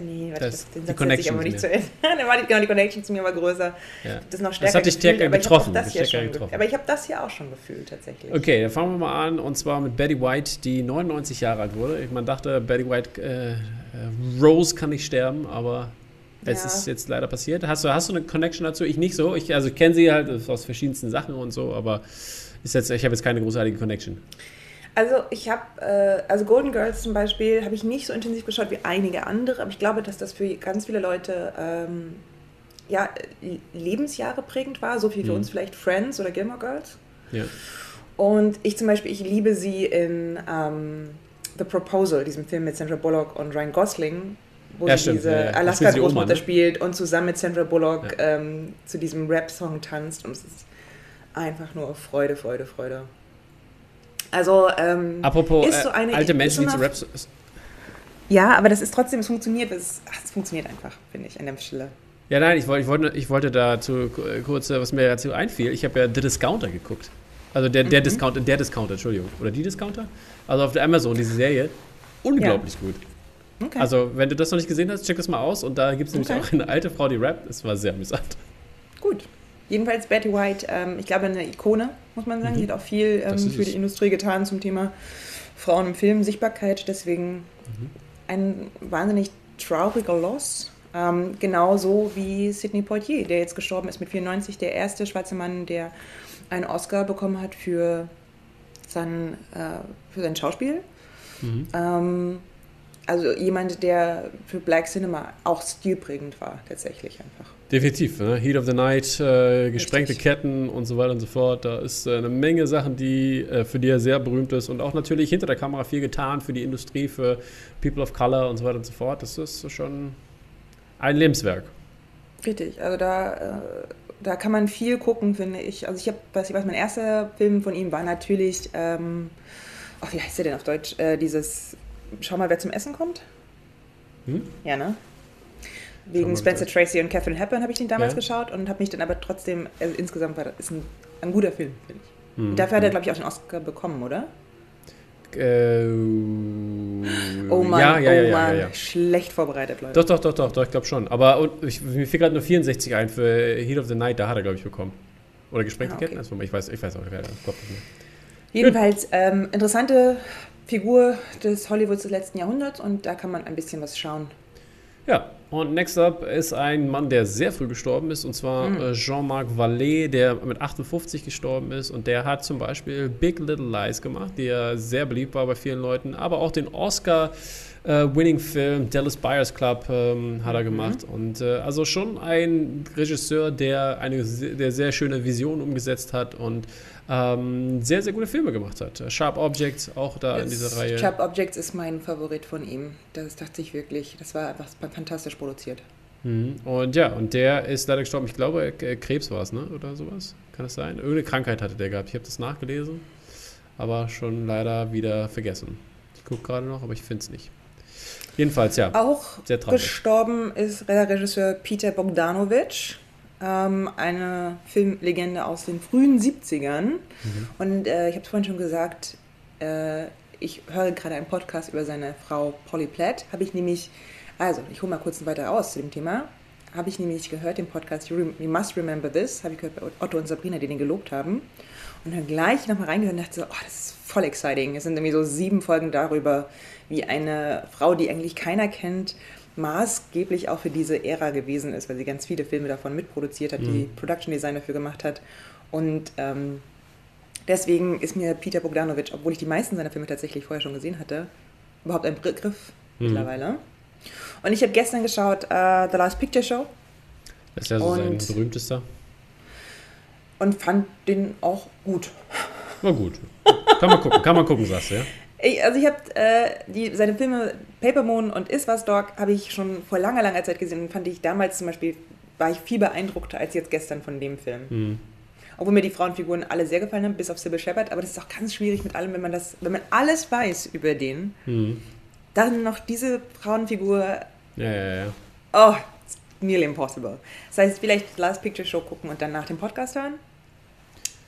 Nee, warte, das, Satz die ich aber nicht zu Ende. Dann war die, genau, die Connection zu mir war größer. Ja. Das noch stärker. Das hat dich stärker getroffen. Aber ich habe das, getroffen. Aber ich habe das hier auch schon gefühlt, tatsächlich. Okay, dann fangen wir mal an. Und zwar mit Betty White, die 99 Jahre alt wurde. Man dachte, Betty White, äh, äh, Rose kann nicht sterben, aber es ja. ist jetzt leider passiert. Hast du, hast du eine Connection dazu? Ich nicht so. Ich, also kenne sie halt aus verschiedensten Sachen und so, aber ist jetzt, ich habe jetzt keine großartige Connection. Also ich habe, äh, also Golden Girls zum Beispiel, habe ich nicht so intensiv geschaut wie einige andere, aber ich glaube, dass das für ganz viele Leute ähm, ja, Lebensjahre prägend war, so viel für mhm. uns vielleicht Friends oder Gilmore Girls. Ja. Und ich zum Beispiel, ich liebe sie in ähm, The Proposal, diesem Film mit Sandra Bullock und Ryan Gosling, wo ja, sie stimmt. diese ja, Alaska-Großmutter ne? spielt und zusammen mit Sandra Bullock ähm, zu diesem Rap-Song tanzt und es ist einfach nur Freude, Freude, Freude. Also ähm, Apropos ist so eine, alte Menschen, die zu Raps. Ja, aber das ist trotzdem, es funktioniert. Es, funktioniert einfach, finde ich, an der Stelle. Ja, nein, ich wollte, ich wollte, ich wollte dazu kurz, was mir dazu einfiel. Ich habe ja The Discounter geguckt. Also der, der mhm. Discounter, der Discounter, Entschuldigung. Oder die Discounter? Also auf der Amazon, diese Serie. Unglaublich ja. gut. Okay. Also, wenn du das noch nicht gesehen hast, check das mal aus. Und da gibt es nämlich okay. auch eine alte Frau, die rappt. Das war sehr amüsant. Gut. Jedenfalls Betty White, ähm, ich glaube, eine Ikone, muss man sagen. Mhm. Die hat auch viel ähm, für die Industrie getan zum Thema Frauen im Film, Sichtbarkeit. Deswegen mhm. ein wahnsinnig trauriger Loss. Ähm, genauso wie Sidney Poitier, der jetzt gestorben ist mit 94, der erste schwarze Mann, der einen Oscar bekommen hat für sein, äh, für sein Schauspiel. Mhm. Ähm, also jemand, der für Black Cinema auch stilprägend war, tatsächlich einfach. Definitiv. Ne? Heat of the Night, äh, gesprengte Richtig. Ketten und so weiter und so fort. Da ist äh, eine Menge Sachen, die äh, für die er sehr berühmt ist und auch natürlich hinter der Kamera viel getan für die Industrie, für People of Color und so weiter und so fort. Das ist schon ein Lebenswerk. Richtig. Also da, äh, da kann man viel gucken, finde ich. Also ich habe, was, was mein erster Film von ihm war natürlich, ähm, oh, wie heißt der denn auf Deutsch? Äh, dieses Schau mal, wer zum Essen kommt. Hm? Ja, ne? Wegen Spencer Tracy und Catherine Hepburn habe ich den damals ja. geschaut und habe mich dann aber trotzdem, also insgesamt war das ist ein, ein guter Film, finde ich. Mhm. Dafür hat er, hm. glaube ich, auch den Oscar bekommen, oder? Äh, oh Mann, ja, ja, oh Mann, ja, schlecht vorbereitet, Leute. Doch, doch, doch, doch, doch ich glaube schon. Aber und, ich, mir fiel gerade nur 64 ein für Heat of the Night, da hat er, glaube ich, bekommen. Oder gesprengte ah, okay. Ketten? Ich weiß, ich weiß auch nicht mehr. Jedenfalls, ähm, interessante Figur des Hollywoods des letzten Jahrhunderts und da kann man ein bisschen was schauen. Ja, und next up ist ein Mann, der sehr früh gestorben ist, und zwar mhm. Jean-Marc Vallée, der mit 58 gestorben ist. Und der hat zum Beispiel Big Little Lies gemacht, der sehr beliebt war bei vielen Leuten, aber auch den Oscar äh, Winning-Film Dallas Buyers Club ähm, hat er mhm. gemacht. Und äh, also schon ein Regisseur, der eine der sehr schöne Vision umgesetzt hat und ähm, sehr, sehr gute Filme gemacht hat. Sharp Objects auch da das in dieser Reihe. Sharp Objects ist mein Favorit von ihm. Das dachte ich wirklich. Das war einfach fantastisch produziert. Mhm. Und ja, und der ist leider gestorben. Ich glaube, Krebs war es, ne? Oder sowas. Kann das sein? Irgendeine Krankheit hatte der gehabt. Ich habe das nachgelesen, aber schon leider wieder vergessen. Ich gucke gerade noch, aber ich finde es nicht. Jedenfalls, ja. Auch gestorben ist der Regisseur Peter Bogdanovich, ähm, eine Filmlegende aus den frühen 70ern. Mhm. Und äh, ich habe es vorhin schon gesagt, äh, ich höre gerade einen Podcast über seine Frau Polly Platt. Habe ich nämlich, also ich hole mal kurz weiter aus zu dem Thema. Habe ich nämlich gehört, den Podcast You, Must Remember This, habe ich gehört bei Otto und Sabrina, die den gelobt haben. Und dann gleich nochmal reingehört und dachte so, oh, das ist voll exciting. Es sind irgendwie so sieben Folgen darüber, wie eine Frau, die eigentlich keiner kennt, maßgeblich auch für diese Ära gewesen ist, weil sie ganz viele Filme davon mitproduziert hat, mhm. die Production Design dafür gemacht hat. Und ähm, deswegen ist mir Peter Bogdanovich, obwohl ich die meisten seiner Filme tatsächlich vorher schon gesehen hatte, überhaupt ein Begriff mhm. mittlerweile. Und ich habe gestern geschaut uh, The Last Picture Show. Das ist ja so sein berühmtester. Und fand den auch gut. War gut. Kann man gucken, kann man gucken, sagst du, ja? Ich, also ich habe äh, seine Filme Paper Moon und Is Was Dog habe ich schon vor langer, langer Zeit gesehen und fand ich damals zum Beispiel, war ich viel beeindruckter als jetzt gestern von dem Film. Mhm. Obwohl mir die Frauenfiguren alle sehr gefallen haben, bis auf Sybil Shepard, aber das ist auch ganz schwierig mit allem, wenn man das, wenn man alles weiß über den, mhm. dann noch diese Frauenfigur. Ja, ja, ja. Oh, it's nearly impossible. Das heißt, vielleicht Last Picture Show gucken und dann nach dem Podcast hören.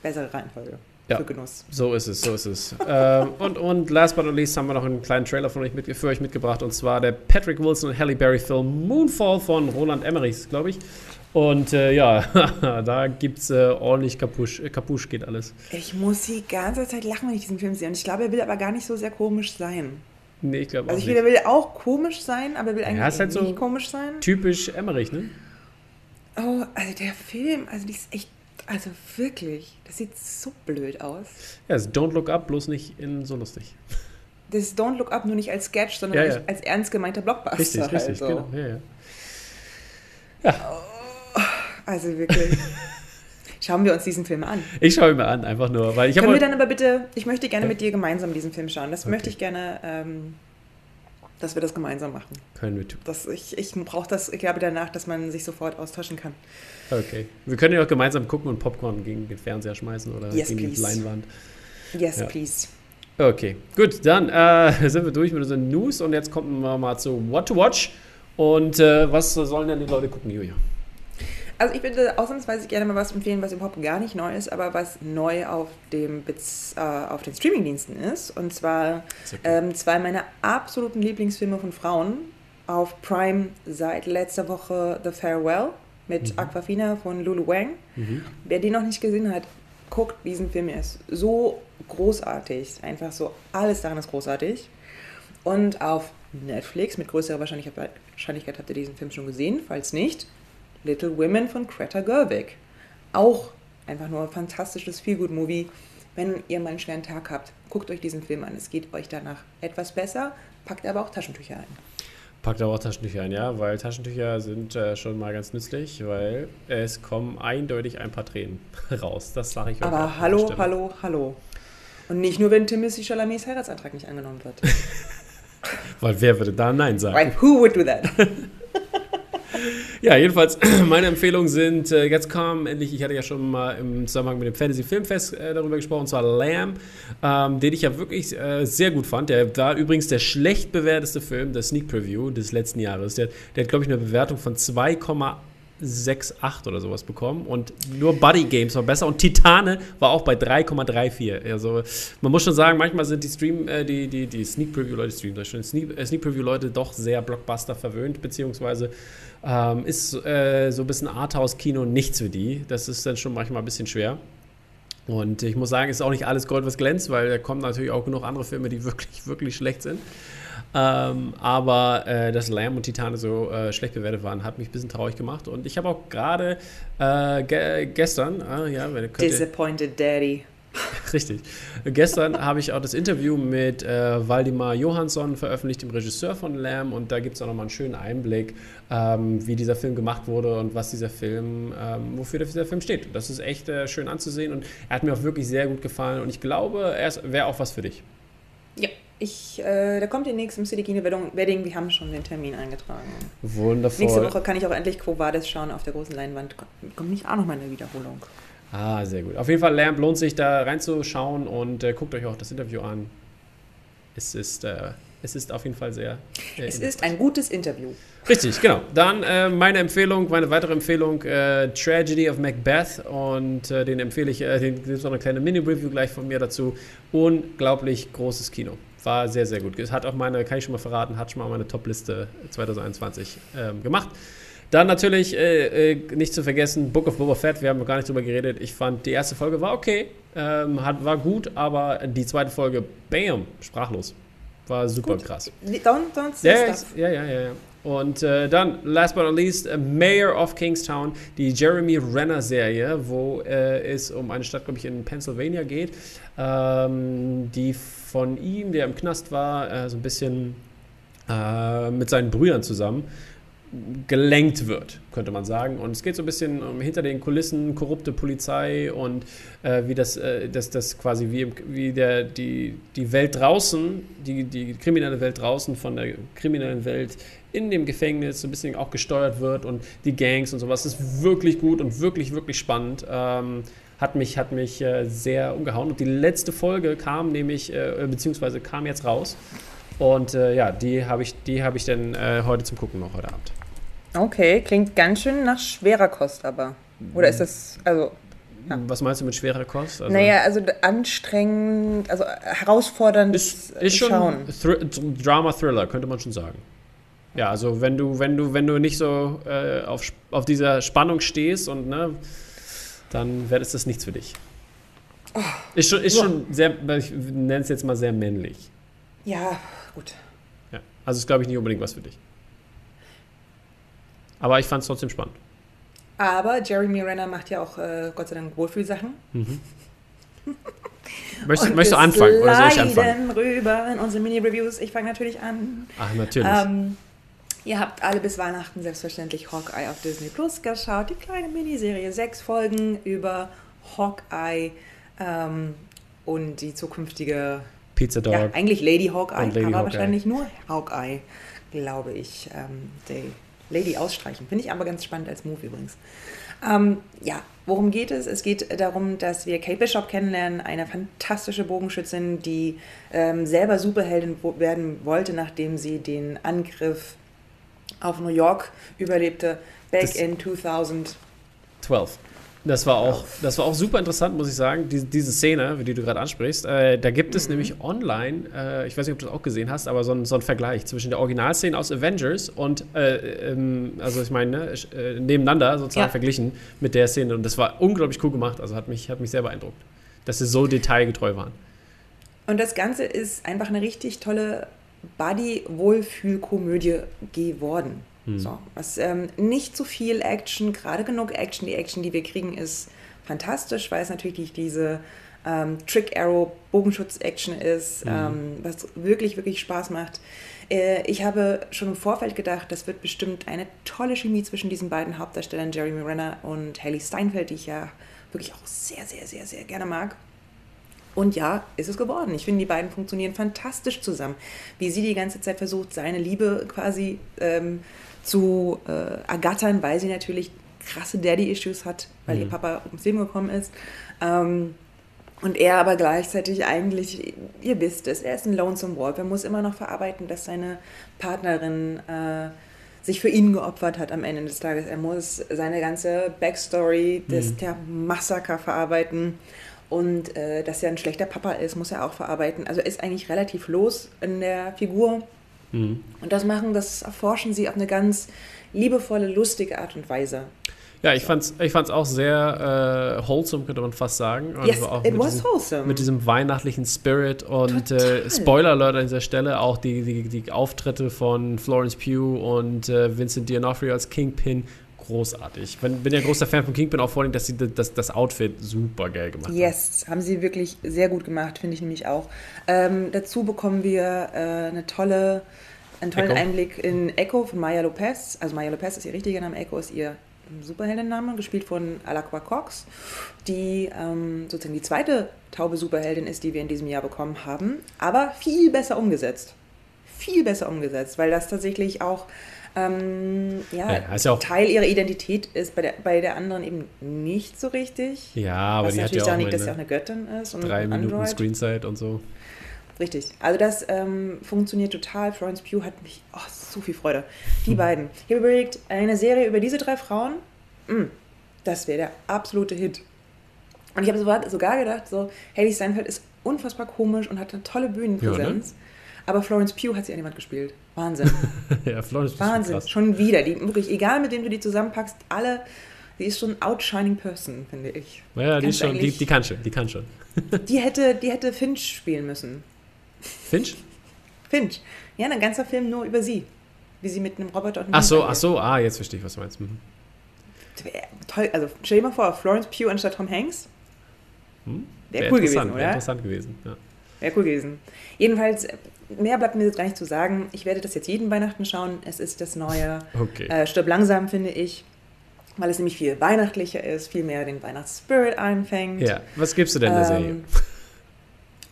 Bessere Reihenfolge ja, für Genuss. So ist es, so ist es. ähm, und, und last but not least haben wir noch einen kleinen Trailer von euch mit, für euch mitgebracht und zwar der Patrick Wilson und Halle Berry Film Moonfall von Roland Emmerichs, glaube ich. Und äh, ja, da gibt es äh, ordentlich Kapusch, äh, Kapusch geht alles. Ich muss die ganze Zeit lachen, wenn ich diesen Film sehe. Und ich glaube, er will aber gar nicht so sehr komisch sein. Nee, ich glaube also auch nicht. Also ich will, er will auch komisch sein, aber er will eigentlich ja, halt so nicht komisch sein. Typisch Emmerich, ne? Oh, also der Film, also die ist echt also wirklich, das sieht so blöd aus. Ja, ist Don't Look Up, bloß nicht in so lustig. Das Don't Look Up nur nicht als Sketch, sondern ja, ja. als ernst gemeinter Blockbuster. Richtig, richtig, also. genau. Ja, ja. Oh, also wirklich. Schauen wir uns diesen Film an. Ich schaue ihn mir an, einfach nur, weil ich Können wir dann aber bitte, ich möchte gerne mit dir gemeinsam diesen Film schauen. Das okay. möchte ich gerne ähm, dass wir das gemeinsam machen. Können wir tun. Das, ich ich brauche das, ich glaube danach, dass man sich sofort austauschen kann. Okay. Wir können ja auch gemeinsam gucken und Popcorn gegen den Fernseher schmeißen oder yes, gegen please. die Leinwand. Yes, ja. please. Okay, gut, dann äh, sind wir durch mit unseren News und jetzt kommen wir mal zu What to Watch. Und äh, was sollen denn die Leute gucken, Julia? Also ich würde ausnahmsweise gerne mal was empfehlen, was überhaupt gar nicht neu ist, aber was neu auf, dem, äh, auf den Streamingdiensten ist. Und zwar okay. ähm, zwei meiner absoluten Lieblingsfilme von Frauen auf Prime seit letzter Woche The Farewell mit mhm. Aquafina von Lulu Wang. Mhm. Wer den noch nicht gesehen hat, guckt diesen Film. Er ist so großartig. Einfach so, alles daran ist großartig. Und auf Netflix, mit größerer Wahrscheinlichkeit, Wahrscheinlichkeit habt ihr diesen Film schon gesehen. Falls nicht, Little Women von Greta Gerwig. Auch einfach nur ein fantastisches Feelgood-Movie. Wenn ihr mal einen schweren Tag habt, guckt euch diesen Film an. Es geht euch danach etwas besser, packt aber auch Taschentücher ein. Packt aber auch Taschentücher ein, ja, weil Taschentücher sind äh, schon mal ganz nützlich, weil es kommen eindeutig ein paar Tränen raus. Das sage ich euch. Aber hallo, hallo, hallo. Und nicht nur, wenn Timothy Chalamets Heiratsantrag nicht angenommen wird. weil wer würde da Nein sagen? Right, who would do that? Ja, jedenfalls, meine Empfehlungen sind, äh, jetzt kam endlich, ich hatte ja schon mal im Zusammenhang mit dem Fantasy Filmfest äh, darüber gesprochen, und zwar Lamb, ähm, den ich ja wirklich äh, sehr gut fand. Der war übrigens der schlecht bewerteste Film, der Sneak Preview des letzten Jahres. Der, der hat, glaube ich, eine Bewertung von 2,8 6,8 oder sowas bekommen und nur Buddy Games war besser und Titane war auch bei 3,34. Also man muss schon sagen, manchmal sind die Stream, äh, die, die, die Sneak Preview Leute, Stream, Sneak, äh, Sneak Preview Leute doch sehr Blockbuster verwöhnt, beziehungsweise ähm, ist äh, so ein bisschen Arthouse Kino nichts für die. Das ist dann schon manchmal ein bisschen schwer. Und ich muss sagen, ist auch nicht alles Gold, was glänzt, weil da kommen natürlich auch genug andere Filme, die wirklich, wirklich schlecht sind. Ähm, aber äh, dass Lamb und Titane so äh, schlecht bewertet waren, hat mich ein bisschen traurig gemacht. Und ich habe auch gerade äh, ge gestern, äh, ja, Disappointed Daddy. Richtig. Gestern habe ich auch das Interview mit äh, Waldemar Johansson veröffentlicht, dem Regisseur von Lamb, und da gibt es auch nochmal einen schönen Einblick, ähm, wie dieser Film gemacht wurde und was dieser Film, ähm, wofür dieser Film steht. Das ist echt äh, schön anzusehen und er hat mir auch wirklich sehr gut gefallen und ich glaube, er wäre auch was für dich. Ich, äh, der kommt demnächst im City Kino Wedding. Wir haben schon den Termin eingetragen. Wundervoll. Nächste Woche kann ich auch endlich Quo Vadis schauen auf der großen Leinwand. Kommt nicht auch noch mal eine Wiederholung. Ah, sehr gut. Auf jeden Fall Lamp lohnt sich da reinzuschauen und äh, guckt euch auch das Interview an. Es ist, äh, es ist auf jeden Fall sehr. Äh, es ist ein gutes Interview. Richtig, genau. Dann äh, meine Empfehlung, meine weitere Empfehlung: äh, Tragedy of Macbeth. Und äh, den empfehle ich, den gibt es noch eine kleine Mini-Review gleich von mir dazu. Unglaublich großes Kino. War sehr, sehr gut. Es hat auch meine, kann ich schon mal verraten, hat schon mal meine Top-Liste 2021 ähm, gemacht. Dann natürlich äh, äh, nicht zu vergessen, Book of Boba Fett, wir haben noch gar nicht drüber geredet. Ich fand, die erste Folge war okay, ähm, hat, war gut, aber die zweite Folge, bam, sprachlos. War super gut. krass. Don't, don't ja, ja, ja, ja, ja. Und äh, dann, last but not least, uh, Mayor of Kingstown, die Jeremy Renner Serie, wo äh, es um eine Stadt, glaube ich, in Pennsylvania geht, ähm, die von ihm, der im Knast war, äh, so ein bisschen äh, mit seinen Brüdern zusammen gelenkt wird, könnte man sagen. Und es geht so ein bisschen um hinter den Kulissen, korrupte Polizei und äh, wie das, äh, das, das quasi wie, wie der, die, die Welt draußen, die, die kriminelle Welt draußen von der kriminellen Welt in dem Gefängnis so ein bisschen auch gesteuert wird und die Gangs und sowas. Das ist wirklich gut und wirklich, wirklich spannend. Ähm, hat mich, hat mich äh, sehr umgehauen. Und die letzte Folge kam nämlich, äh, beziehungsweise kam jetzt raus. Und äh, ja, die habe ich, hab ich dann äh, heute zum Gucken noch heute Abend. Okay, klingt ganz schön nach schwerer Kost aber. Oder ist das, also. Ja. Was meinst du mit schwerer Kost? Also naja, also anstrengend, also herausfordernd ist, ist schon Schauen. Thr Drama-Thriller, könnte man schon sagen. Ja, also wenn du, wenn du, wenn du nicht so äh, auf, auf dieser Spannung stehst und ne, dann wäre das nichts für dich. Oh. Ist schon, ist schon sehr, ich nenne es jetzt mal sehr männlich. Ja, gut. Ja, also ist, glaube ich, nicht unbedingt was für dich. Aber ich fand es trotzdem spannend. Aber Jeremy Renner macht ja auch äh, Gott sei Dank Wohlfühlsachen. Mhm. möchtest, möchtest du anfangen oder soll ich anfangen? rüber in unsere Mini-Reviews. Ich fange natürlich an. Ach, natürlich. Ähm, ihr habt alle bis Weihnachten selbstverständlich Hawkeye auf Disney Plus geschaut. Die kleine Miniserie, sechs Folgen über Hawkeye ähm, und die zukünftige Pizza Dog. Ja, eigentlich Lady Hawkeye, Lady aber Hawkeye. wahrscheinlich nur Hawkeye, glaube ich. Ähm, die Lady ausstreichen. Finde ich aber ganz spannend als Move übrigens. Ähm, ja, worum geht es? Es geht darum, dass wir Kate Bishop kennenlernen, eine fantastische Bogenschützin, die ähm, selber Superheldin werden wollte, nachdem sie den Angriff auf New York überlebte, back das in 2012. Das war auch, das war auch super interessant, muss ich sagen, diese, diese Szene, die du gerade ansprichst. Äh, da gibt es mhm. nämlich online, äh, ich weiß nicht, ob du das auch gesehen hast, aber so ein, so ein Vergleich zwischen der Originalszene aus Avengers und, äh, ähm, also ich meine, ne, äh, nebeneinander sozusagen ja. verglichen mit der Szene. Und das war unglaublich cool gemacht, also hat mich, hat mich sehr beeindruckt, dass sie so detailgetreu waren. Und das Ganze ist einfach eine richtig tolle Body-Wohlfühl-Komödie geworden. Hm. So, was, ähm, nicht zu viel Action, gerade genug Action. Die Action, die wir kriegen, ist fantastisch, weil es natürlich diese ähm, Trick-Arrow-Bogenschutz-Action ist, mhm. ähm, was wirklich, wirklich Spaß macht. Äh, ich habe schon im Vorfeld gedacht, das wird bestimmt eine tolle Chemie zwischen diesen beiden Hauptdarstellern, Jeremy Renner und Haley Steinfeld, die ich ja wirklich auch sehr, sehr, sehr, sehr gerne mag. Und ja, ist es geworden. Ich finde, die beiden funktionieren fantastisch zusammen. Wie sie die ganze Zeit versucht, seine Liebe quasi ähm, zu äh, ergattern, weil sie natürlich krasse Daddy-Issues hat, weil mhm. ihr Papa ums Leben gekommen ist. Ähm, und er aber gleichzeitig eigentlich, ihr wisst es, er ist ein Lonesome Wolf. Er muss immer noch verarbeiten, dass seine Partnerin äh, sich für ihn geopfert hat am Ende des Tages. Er muss seine ganze Backstory des, mhm. der Massaker verarbeiten. Und äh, dass er ein schlechter Papa ist, muss er auch verarbeiten. Also er ist eigentlich relativ los in der Figur. Mhm. Und das machen, das erforschen sie auf eine ganz liebevolle, lustige Art und Weise. Ja, ich fand's, ich fand's auch sehr äh, wholesome, könnte man fast sagen. Und Yes, auch it mit was diesem, wholesome. Mit diesem weihnachtlichen Spirit und äh. Spoiler Alert an dieser Stelle, auch die, die, die Auftritte von Florence Pugh und äh, Vincent D'Onofrio als Kingpin, großartig. Ich bin, bin ja großer Fan von Kingpin, auch vor allem, dass sie das, das Outfit super geil gemacht haben. Yes, haben sie wirklich sehr gut gemacht, finde ich nämlich auch. Ähm, dazu bekommen wir äh, eine tolle, einen tollen Echo. Einblick in Echo von Maya Lopez. Also Maya Lopez ist ihr richtiger Name, Echo ist ihr Superheldenname, gespielt von Alakwa Cox, die ähm, sozusagen die zweite taube Superheldin ist, die wir in diesem Jahr bekommen haben, aber viel besser umgesetzt. Viel besser umgesetzt, weil das tatsächlich auch ähm, ja, Ja, ja Teil ihrer Identität ist, bei der, bei der anderen eben nicht so richtig. Ja, aber die hat ja auch daran liegt, dass sie auch eine Göttin ist und drei Minuten Android. Screenzeit und so. Richtig. Also das ähm, funktioniert total. Florence Pugh hat mich oh, so viel Freude. Die Hm. beiden. Ich habe überlegt, eine Serie über diese drei Frauen, mh, das wäre der absolute Hit. Und ich habe sogar- sogar gedacht, so, Haley Steinfeld ist unfassbar komisch und hat eine tolle Bühnenpräsenz. Aber Florence Pugh hat sie an die Wand gespielt. Wahnsinn. ja, Florence schon Wahnsinn. krass. Schon wieder. Die, wirklich, egal mit wem du die zusammenpackst, alle, sie ist schon ein outshining person, finde ich. Ja, die, ist schon, die, die kann schon, die kann schon. Die hätte, die hätte Finch spielen müssen. Finch? Finch. Ja, ein ganzer Film nur über sie. Wie sie mit einem Roboter und einem Ach so, ach so, ah, jetzt verstehe ich, was du meinst. Mhm. Toll, also stell dir mal vor, Florence Pugh anstatt Tom Hanks. Hm? Wäre Wär cool interessant, gewesen, oder? interessant gewesen, ja. Wäre cool gewesen. Jedenfalls, mehr bleibt mir jetzt gar nicht zu sagen. Ich werde das jetzt jeden Weihnachten schauen. Es ist das neue Okay. äh, Stirb langsam, finde ich. Weil es nämlich viel weihnachtlicher ist, viel mehr den Weihnachtsspirit einfängt. ja, was gibst du denn der Serie? Ähm,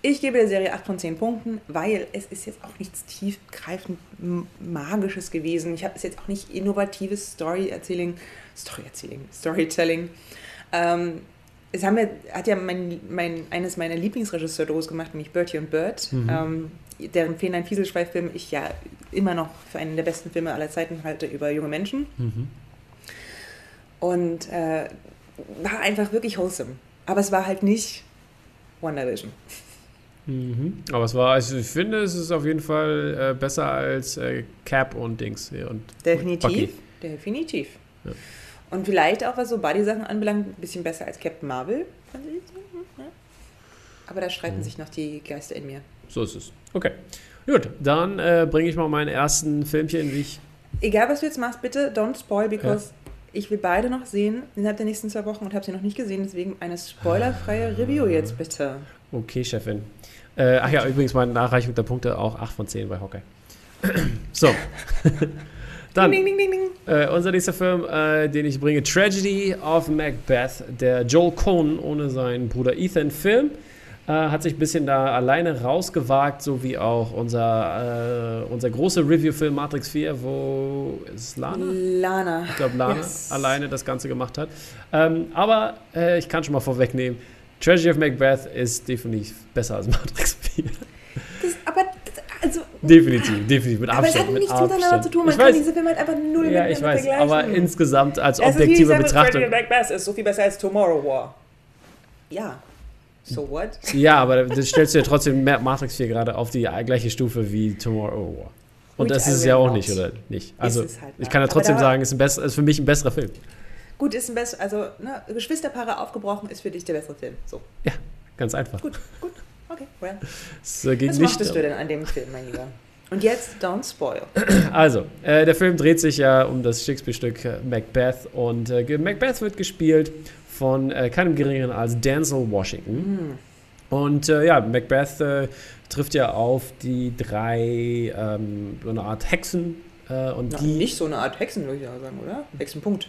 Ich gebe der Serie 8 von 10 Punkten, weil es ist jetzt auch nichts tiefgreifend Magisches gewesen. Ich habe es jetzt auch nicht innovatives Story-Erzähling, Story-Erzähling, Storytelling. Ähm, es haben wir, hat ja mein, mein, eines meiner Lieblingsregisseure gemacht, nämlich Bertie und Bird, Mhm. ähm, deren Feenlein Fieselschweif-Film ich ja immer noch für einen der besten Filme aller Zeiten halte über junge Menschen. Mhm. Und äh, war einfach wirklich wholesome. Aber es war halt nicht WandaVision. Mhm. Aber es war, also ich finde, es ist auf jeden Fall äh, besser als äh, Cap und Dings und und Definitiv. Bucky. Definitiv. Ja. Und vielleicht auch, was so Buddy-Sachen anbelangt, ein bisschen besser als Captain Marvel. Ja. Aber da Mhm. streiten sich noch die Geister in mir. So ist es. Okay. Gut, dann äh, bringe ich mal meinen ersten Filmchen, wie ich. Egal, was du jetzt machst, bitte don't spoil, because ich will beide noch sehen innerhalb der nächsten zwei Wochen und habe sie noch nicht gesehen. Deswegen eine spoilerfreie Review jetzt bitte. Okay, Chefin. Äh, ach ja, übrigens meine Nachreichung der Punkte auch 8 von 10 bei Hockey. so. Dann. Ding, ding, ding. Äh, unser nächster Film, äh, den ich bringe, Tragedy of Macbeth, der Joel Cohn ohne seinen Bruder Ethan Film, äh, hat sich ein bisschen da alleine rausgewagt, so wie auch unser, äh, unser großer Review-Film Matrix 4, wo ist Lana? Lana. Ich glaube, Lana Yes. alleine das Ganze gemacht hat. Ähm, aber äh, ich kann schon mal vorwegnehmen, Tragedy of Macbeth ist definitiv besser als Matrix 4. Das, aber, das, also, definitiv, definitiv, mit aber es Abstand. hat mit nichts miteinander Abstand. zu tun. Man ich kann weiß, diese Filme halt einfach null ja, miteinander ich weiß, vergleichen. aber insgesamt als Es ist objektive sagen, Betrachtung. Macbeth ist so viel besser als Tomorrow War. Ja. So what? Ja, aber das stellst du ja trotzdem Ma- Matrix 4 gerade auf die gleiche Stufe wie Tomorrow War. Und Which das ist es ja auch not. nicht, oder nicht? Also, es halt ich kann ja trotzdem sagen, es ist, ist für mich ein besserer Film. Gut, ist ein besser, also ne, Geschwisterpaare aufgebrochen ist für dich der bessere Film. So, Ganz einfach. gut, gut, okay, well. Es äh, Was nicht. mochtest du denn an dem Film, mein Lieber? Und jetzt don't spoil. Also, äh, der Film dreht sich ja um das Shakespeare-Stück äh, Macbeth und äh, Macbeth wird gespielt von äh, keinem geringeren als Denzel Washington. Hm. Und äh, ja, Macbeth trifft ja auf die drei, ähm, so eine Art Hexen. Und Na, die nicht so eine Art Hexen, würde ich ja sagen, oder? Hexenpunkt.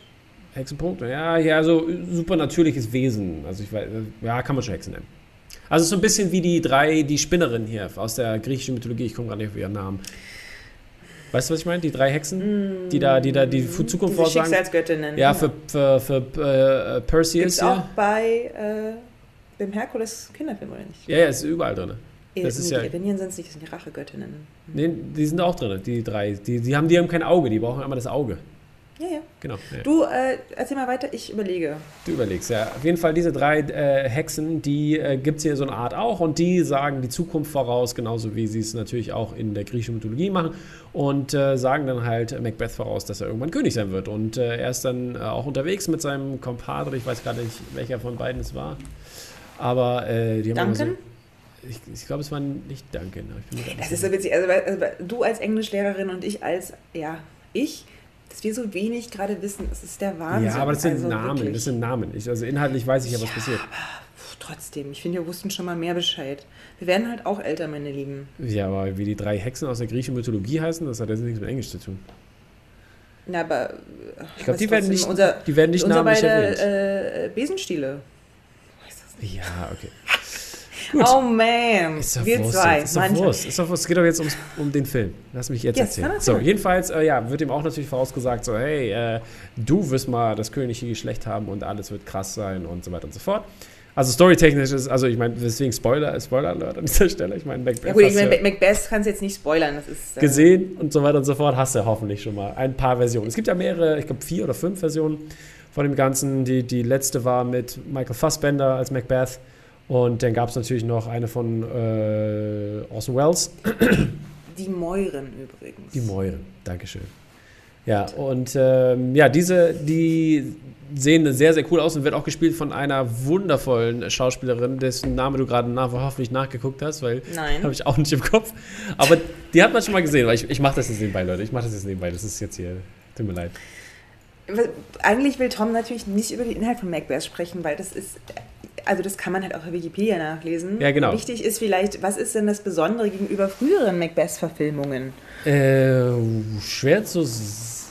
Hexenpunkt, ja, ja, so supernatürliches Wesen. Also ich weiß, ja, kann man schon Hexen nennen. Also so ein bisschen wie die drei, die Spinnerinnen hier aus der griechischen Mythologie. Ich komme gerade nicht auf ihren Namen. Weißt du, was ich meine? Die drei Hexen, die da, die da die Zukunft Diese vorsagen. Schicksalsgöttinnen. Ja, für, für, für äh, Perseus Gibt's auch bei äh, dem Herkules Kinderfilm, oder nicht? Ja, ja, ist überall drin. Das ist nee, ja- Die Iranier sind es nicht, das sind die Rachegöttinnen. Nee, die sind auch drin, die drei. Die, die, haben, die haben kein Auge, die brauchen einmal das Auge. Ja, ja. Genau. Ja. Du, äh, erzähl mal weiter, ich überlege. Du überlegst, ja. Auf jeden Fall diese drei äh, Hexen, die äh, gibt es hier so eine Art auch und die sagen die Zukunft voraus, genauso wie sie es natürlich auch in der griechischen Mythologie machen und äh, sagen dann halt Macbeth voraus, dass er irgendwann König sein wird. Und äh, er ist dann äh, auch unterwegs mit seinem Kompadre, ich weiß gerade nicht, welcher von beiden es war, aber äh, die haben immer so, Duncan? ich, ich glaube, es war nicht Duncan. Das ist so witzig. Also, also du als Englischlehrerin und ich als, ja, ich, dass wir so wenig gerade wissen, das ist der Wahnsinn. ja, aber das sind Also Namen, wirklich. das sind Namen. Ich, also inhaltlich weiß ich ja, was passiert. Puh, trotzdem, ich finde, wir wussten schon mal mehr Bescheid. Wir werden halt auch älter, meine Lieben. Ja, aber wie die drei Hexen aus der griechischen Mythologie heißen, das hat jetzt nichts mit Englisch zu tun. Na, aber. Ich glaube, die, werden nicht- Unser, die werden nicht namentlich beide erwähnt. äh, Besenstiele. Ja, okay. Gut. Oh man, Ist doch wir Wurst zwei. Ist doch Wurst. Ist doch Wurst. Es geht doch jetzt ums, um den Film. Lass mich jetzt Yes, erzählen. So, jedenfalls, äh, ja, wird ihm auch natürlich vorausgesagt, so, hey, äh, du wirst mal das königliche Geschlecht haben und alles wird krass sein und so weiter und so fort. Also storytechnisch ist, also ich meine, deswegen Spoiler, Spoiler Alert an dieser Stelle. Ich meine, Macbeth Ja gut, ich meine, Macbeth kannst du jetzt nicht spoilern. Das ist, äh, gesehen und so weiter und so fort, hast du hoffentlich schon mal ein paar Versionen. Es gibt ja mehrere, ich glaube vier oder fünf Versionen von dem Ganzen. Die, die letzte war mit Michael Fassbender als Macbeth und dann gab es natürlich noch eine von äh, Orson Welles. Die Mäuren übrigens. Die Mäuren, Dankeschön. Ja, und ähm, ja, diese, die sehen sehr, sehr cool aus und wird auch gespielt von einer wundervollen Schauspielerin, dessen Name du gerade nach, hoffentlich nachgeguckt hast, weil Nein. habe ich auch nicht im Kopf. Aber die hat man schon mal gesehen, weil ich, ich mache das jetzt nebenbei, Leute. Ich mache das jetzt nebenbei. Das ist jetzt hier, tut mir leid. Eigentlich will Tom natürlich nicht über den Inhalt von Macbeth sprechen, weil das ist, also das kann man halt auch bei Wikipedia nachlesen. Ja, genau. Wichtig ist vielleicht, was ist denn das Besondere gegenüber früheren Macbeth-Verfilmungen? Äh, schwer zu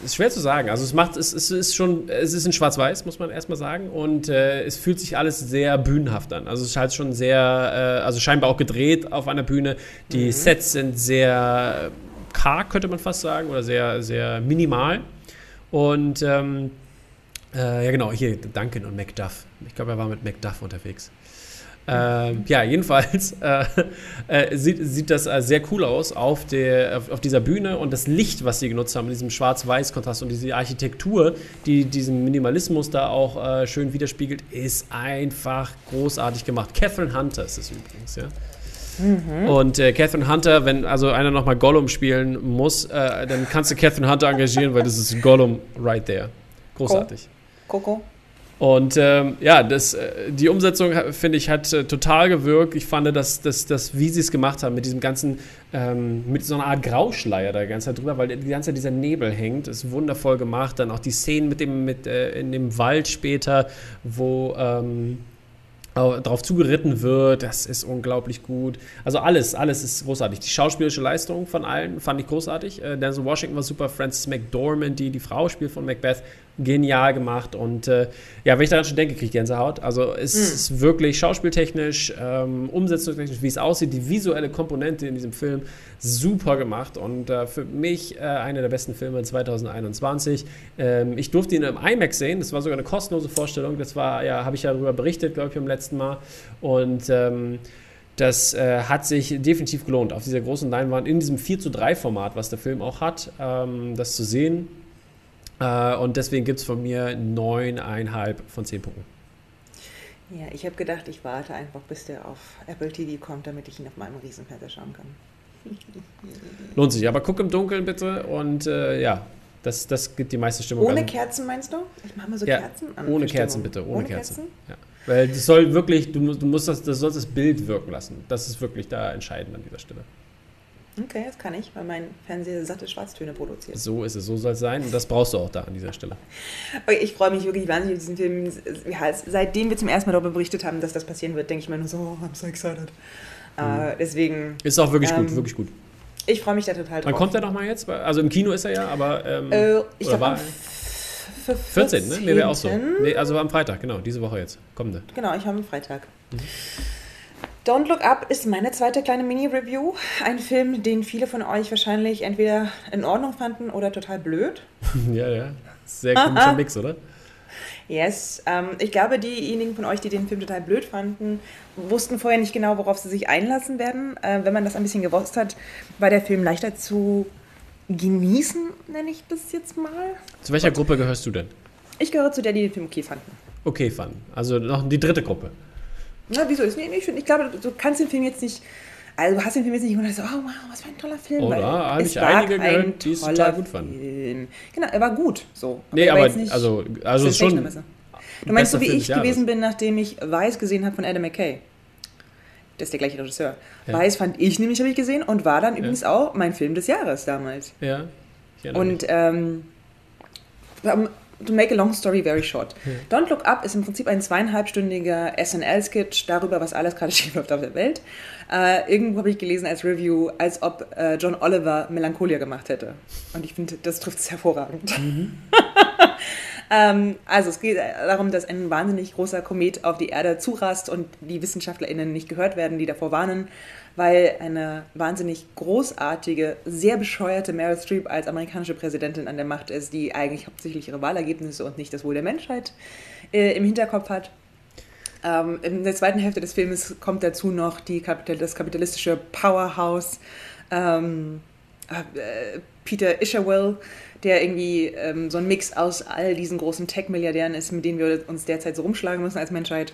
ist schwer zu sagen. Also es macht es, es ist schon es ist in Schwarz-Weiß muss man erstmal sagen und äh, es fühlt sich alles sehr bühnenhaft an. Also es ist halt schon sehr äh, also scheinbar auch gedreht auf einer Bühne. Die Sets sind sehr karg könnte man fast sagen oder sehr sehr minimal und ähm, äh, ja genau hier Duncan und Macduff. Ich glaube er war mit Macduff unterwegs. Ähm, ja, jedenfalls äh, äh, sieht, sieht das äh, sehr cool aus auf, der, auf, auf dieser Bühne und das Licht, was sie genutzt haben, in diesem Schwarz-Weiß-Kontrast und diese Architektur, die diesen Minimalismus da auch äh, schön widerspiegelt, ist einfach großartig gemacht. Catherine Hunter ist es übrigens, ja. Und äh, Catherine Hunter, wenn also einer nochmal Gollum spielen muss, äh, dann kannst du Catherine Hunter engagieren, weil das ist Gollum right there. Großartig. Coco? Und ähm, ja, das, äh, die Umsetzung, ha- finde ich, hat äh, total gewirkt. Ich fand, dass, dass, dass wie sie es gemacht haben, mit diesem ganzen, ähm, mit so einer Art Grauschleier da die ganze Zeit drüber, weil die ganze Zeit dieser Nebel hängt, ist wundervoll gemacht. Dann auch die Szenen mit dem, mit, äh, in dem Wald später, wo ähm, äh, drauf zugeritten wird, das ist unglaublich gut. Also alles, alles ist großartig. Die schauspielerische Leistung von allen fand ich großartig. Äh, Denzel Washington war super, Frances McDormand, die die Frau spielt von Macbeth, genial gemacht. Und äh, ja, wenn ich daran schon denke, kriege ich Gänsehaut. Also es ist wirklich schauspieltechnisch, ähm, umsetzungstechnisch, wie es aussieht, die visuelle Komponente in diesem Film super gemacht und äh, für mich äh, einer der besten Filme 2021. Ähm, ich durfte ihn im IMAX sehen, das war sogar eine kostenlose Vorstellung, das war, ja, habe ich ja darüber berichtet, glaube ich, beim letzten Mal und ähm, das äh, hat sich definitiv gelohnt, auf dieser großen Leinwand, in diesem 4 zu 3 Format, was der Film auch hat, ähm, das zu sehen. Äh, und deswegen gibt es von mir 9,5 von 10 Punkten. Ja, ich habe gedacht, ich warte einfach, bis der auf Apple TV kommt, damit ich ihn auf meinem Riesenfernseher schauen kann. Lohnt sich, aber guck im Dunkeln bitte und äh, ja, das, das gibt die meiste Stimmung. Ohne Also- Kerzen meinst du? Ich mache mal so Ja, Kerzen an. Ohne Kerzen bitte, ohne, Kerzen. Ja. Weil das soll wirklich, du, musst- du musst das, das sollst das Bild wirken lassen. Das ist wirklich da entscheidend an dieser Stelle. Okay, das kann ich, weil mein Fernseher satte Schwarztöne produziert. So ist es, so soll es sein und das brauchst du auch da an dieser Stelle. Okay, ich freue mich wirklich wahnsinnig auf diesen Film. Ja, seitdem wir zum ersten Mal darüber berichtet haben, dass das passieren wird, denke ich mir nur so, oh, I'm so excited. Äh, deswegen, Ist auch wirklich gut, Ähm, wirklich gut. ich freue mich da total drauf. Wann kommt der nochmal jetzt? Also im Kino ist er ja, aber ähm, Äh, ich glaube war am er? f- 14, ne? Nee, wäre auch so. 14.. Nee, also am Freitag, genau, diese Woche jetzt. Kommende. Genau, ich habe am Freitag. Don't Look Up ist meine zweite kleine Mini-Review. Ein Film, den viele von euch wahrscheinlich entweder in Ordnung fanden oder total blöd. ja, ja. Sehr komischer Mix, oder? Yes. Ähm, ich glaube, diejenigen von euch, die den Film total blöd fanden, wussten vorher nicht genau, worauf sie sich einlassen werden. Äh, wenn man das ein bisschen gewusst hat, war der Film leichter zu genießen, nenne ich das jetzt mal. Zu welcher Gruppe gehörst du denn? Ich gehöre zu der, die den Film okay fanden. Okay fanden. Also noch die dritte Gruppe. Na, wieso ist nicht? Ich, ich glaube, du kannst den Film jetzt nicht. Also, du hast den Film jetzt nicht und so, oh wow, was für ein toller Film. Oder habe ich einige gehört, die es total gut fanden. Genau, er war gut. So. Aber nee, aber nicht, also, also schon. Du meinst so, wie ich gewesen bin, nachdem ich Weiß gesehen habe von Adam McKay? Das ist der gleiche Regisseur. Ja. Weiß fand ich nämlich, habe ich gesehen, und war dann ja. übrigens auch mein Film des Jahres damals. Ja. Und ähm, to make a long story very short. Hm. Don't Look Up ist im Prinzip ein zweieinhalbstündiger SNL-Sketch darüber, was alles gerade schief läuft auf der Welt. Äh, irgendwo habe ich gelesen als Review, als ob äh, John Oliver Melancholia gemacht hätte. Und ich finde, das trifft es hervorragend. Mhm. ähm, also es geht darum, dass ein wahnsinnig großer Komet auf die Erde zurast und die WissenschaftlerInnen nicht gehört werden, die davor warnen weil eine wahnsinnig großartige, sehr bescheuerte Meryl Streep als amerikanische Präsidentin an der Macht ist, die eigentlich hauptsächlich ihre Wahlergebnisse und nicht das Wohl der Menschheit äh, im Hinterkopf hat. Ähm, in der zweiten Hälfte des Films kommt dazu noch die, das kapitalistische Powerhouse ähm, äh, Peter Isherwell, der irgendwie ähm, so ein Mix aus all diesen großen Tech-Milliardären ist, mit denen wir uns derzeit so rumschlagen müssen als Menschheit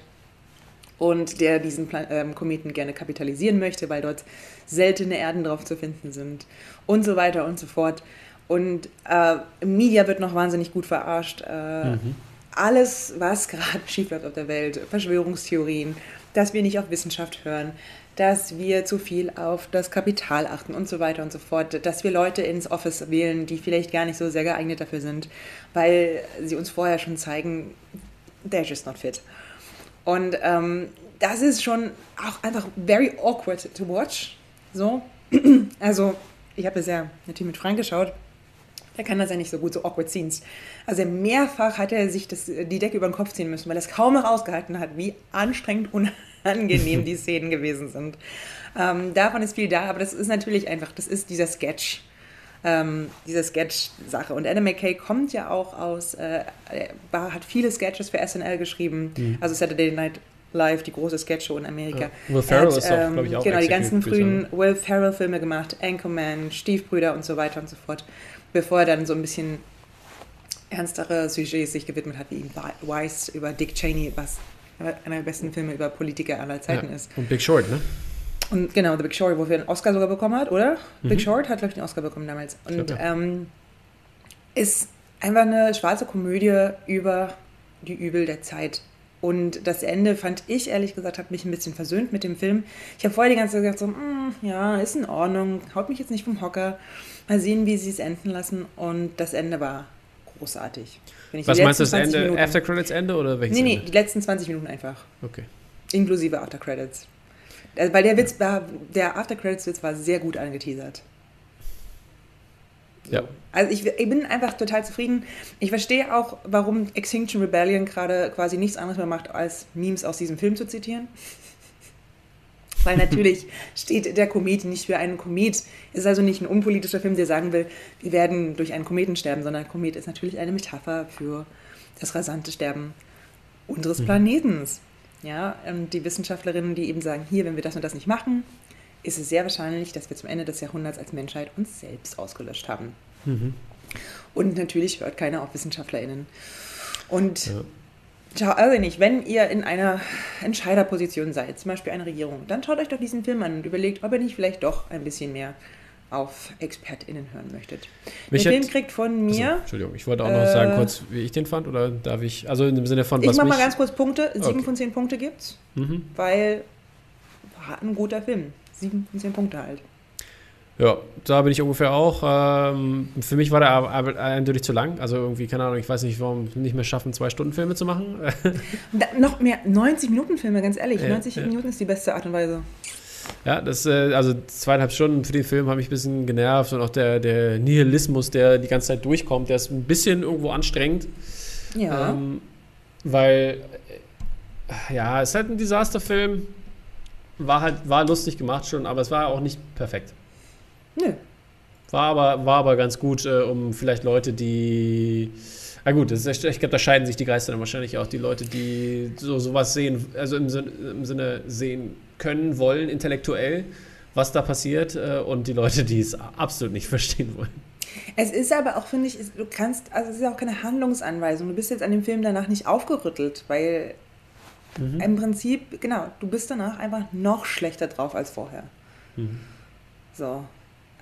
und der diesen Plan ähm, Kometen gerne kapitalisieren möchte, weil dort seltene Erden drauf zu finden sind und so weiter und so fort. Und äh, Media wird noch wahnsinnig gut verarscht. Äh, mhm. Alles, was gerade schief läuft auf der Welt, Verschwörungstheorien, dass wir nicht auf Wissenschaft hören, dass wir zu viel auf das Kapital achten und so weiter und so fort, dass wir Leute ins Office wählen, die vielleicht gar nicht so sehr geeignet dafür sind, weil sie uns vorher schon zeigen, they're just not fit. Und ähm, das ist schon auch einfach very awkward to watch. So. Also, ich habe ja natürlich mit Frank geschaut. Der kann das ja nicht so gut, so awkward Scenes. Also mehrfach hat er sich das, die Decke über den Kopf ziehen müssen, weil er es kaum noch ausgehalten hat, wie anstrengend unangenehm die Szenen gewesen sind. Ähm, davon ist viel da, aber das ist natürlich einfach, das ist dieser Sketch. Ähm, diese Sketch-Sache. Und Adam McKay kommt ja auch aus, äh, er hat viele Sketches für SNL geschrieben, mhm. also Saturday Night Live, die große Sketchshow in Amerika. Ja. Will Ferrell hat, ist auch, glaube ich, auch Genau, die ganzen frühen Will Ferrell-Filme gemacht, Anchorman, Stiefbrüder und so weiter und so fort, bevor er dann so ein bisschen ernstere Sujets sich gewidmet hat, wie Weiss über Dick Cheney, was einer der besten Filme über Politiker aller Zeiten ja. ist. Und Big Short, ne? Und genau, The Big Short, wofür er einen Oscar sogar bekommen hat, oder? Mhm. Big Short hat, glaube ich, den Oscar bekommen damals. Und glaub, ja. ähm, ist einfach eine schwarze Komödie über die Übel der Zeit. Und das Ende fand ich, ehrlich gesagt, hat mich ein bisschen versöhnt mit dem Film. Ich habe vorher die ganze Zeit gesagt, so, mm, ja, ist in Ordnung, haut mich jetzt nicht vom Hocker. Mal sehen, wie sie es enden lassen. Und das Ende war großartig. Was meinst du, das Ende? Minuten, After Credits Ende oder welches Nee, nee, Ende? die letzten 20 Minuten einfach. Okay. Inklusive After Credits. Also, weil der Witz war, der After Credits Witz war sehr gut angeteasert. Ja. Also ich, ich, bin einfach total zufrieden. Ich verstehe auch, warum Extinction Rebellion gerade quasi nichts anderes mehr macht, als Memes aus diesem Film zu zitieren. Weil natürlich steht der Komet nicht für einen Komet. Es ist also nicht ein unpolitischer Film, der sagen will, wir werden durch einen Kometen sterben, sondern ein Komet ist natürlich eine Metapher für das rasante Sterben unseres mhm. Planetens. Ja, und die Wissenschaftlerinnen, die eben sagen, hier, wenn wir das und das nicht machen, ist es sehr wahrscheinlich, dass wir zum Ende des Jahrhunderts als Menschheit uns selbst ausgelöscht haben. Mhm. Und natürlich hört keiner auf WissenschaftlerInnen. Und ja. Schau, also nicht, wenn ihr in einer Entscheiderposition seid, zum Beispiel eine Regierung, dann schaut euch doch diesen Film an und überlegt, ob ihr nicht vielleicht doch ein bisschen mehr auf ExpertInnen hören möchtet. Mich der Film kriegt von mir. Also, Entschuldigung, ich wollte auch noch äh, sagen, kurz, wie ich den fand, oder darf ich, also im Sinne von. Ich was mach mal ganz kurz Punkte. Sieben okay. von zehn Punkte gibt's, mhm. weil war ein guter Film. Sieben von zehn Punkte halt. Ja, da bin ich ungefähr auch. Ähm, für mich war der aber eindeutig zu lang. Also irgendwie, keine Ahnung, ich weiß nicht, warum nicht mehr schaffen, zwei Stunden Filme zu machen. da, noch mehr, 90 Minuten Filme, ganz ehrlich. Ja, 90 ja. Minuten ist die beste Art und Weise. Ja, das, äh, also zweieinhalb Stunden für den Film haben mich ein bisschen genervt und auch der, der Nihilismus, der die ganze Zeit durchkommt, der ist ein bisschen irgendwo anstrengend. Ja. Ähm, weil, äh, ja, es ist halt ein Desasterfilm. War halt, war lustig gemacht schon, aber es war auch nicht perfekt. Nö. War aber, war aber ganz gut, äh, um vielleicht Leute, die na gut, ist, ich glaube, da scheiden sich die Geister dann wahrscheinlich auch. Die Leute, die so sowas sehen, also im, Sinne, im Sinne sehen können, wollen, intellektuell, was da passiert, äh, und die Leute, die es absolut nicht verstehen wollen. Es ist aber auch, finde ich, du kannst, also es ist ja auch keine Handlungsanweisung. Du bist jetzt an dem Film danach nicht aufgerüttelt, weil mhm. im Prinzip, genau, du bist danach einfach noch schlechter drauf als vorher. Mhm. So.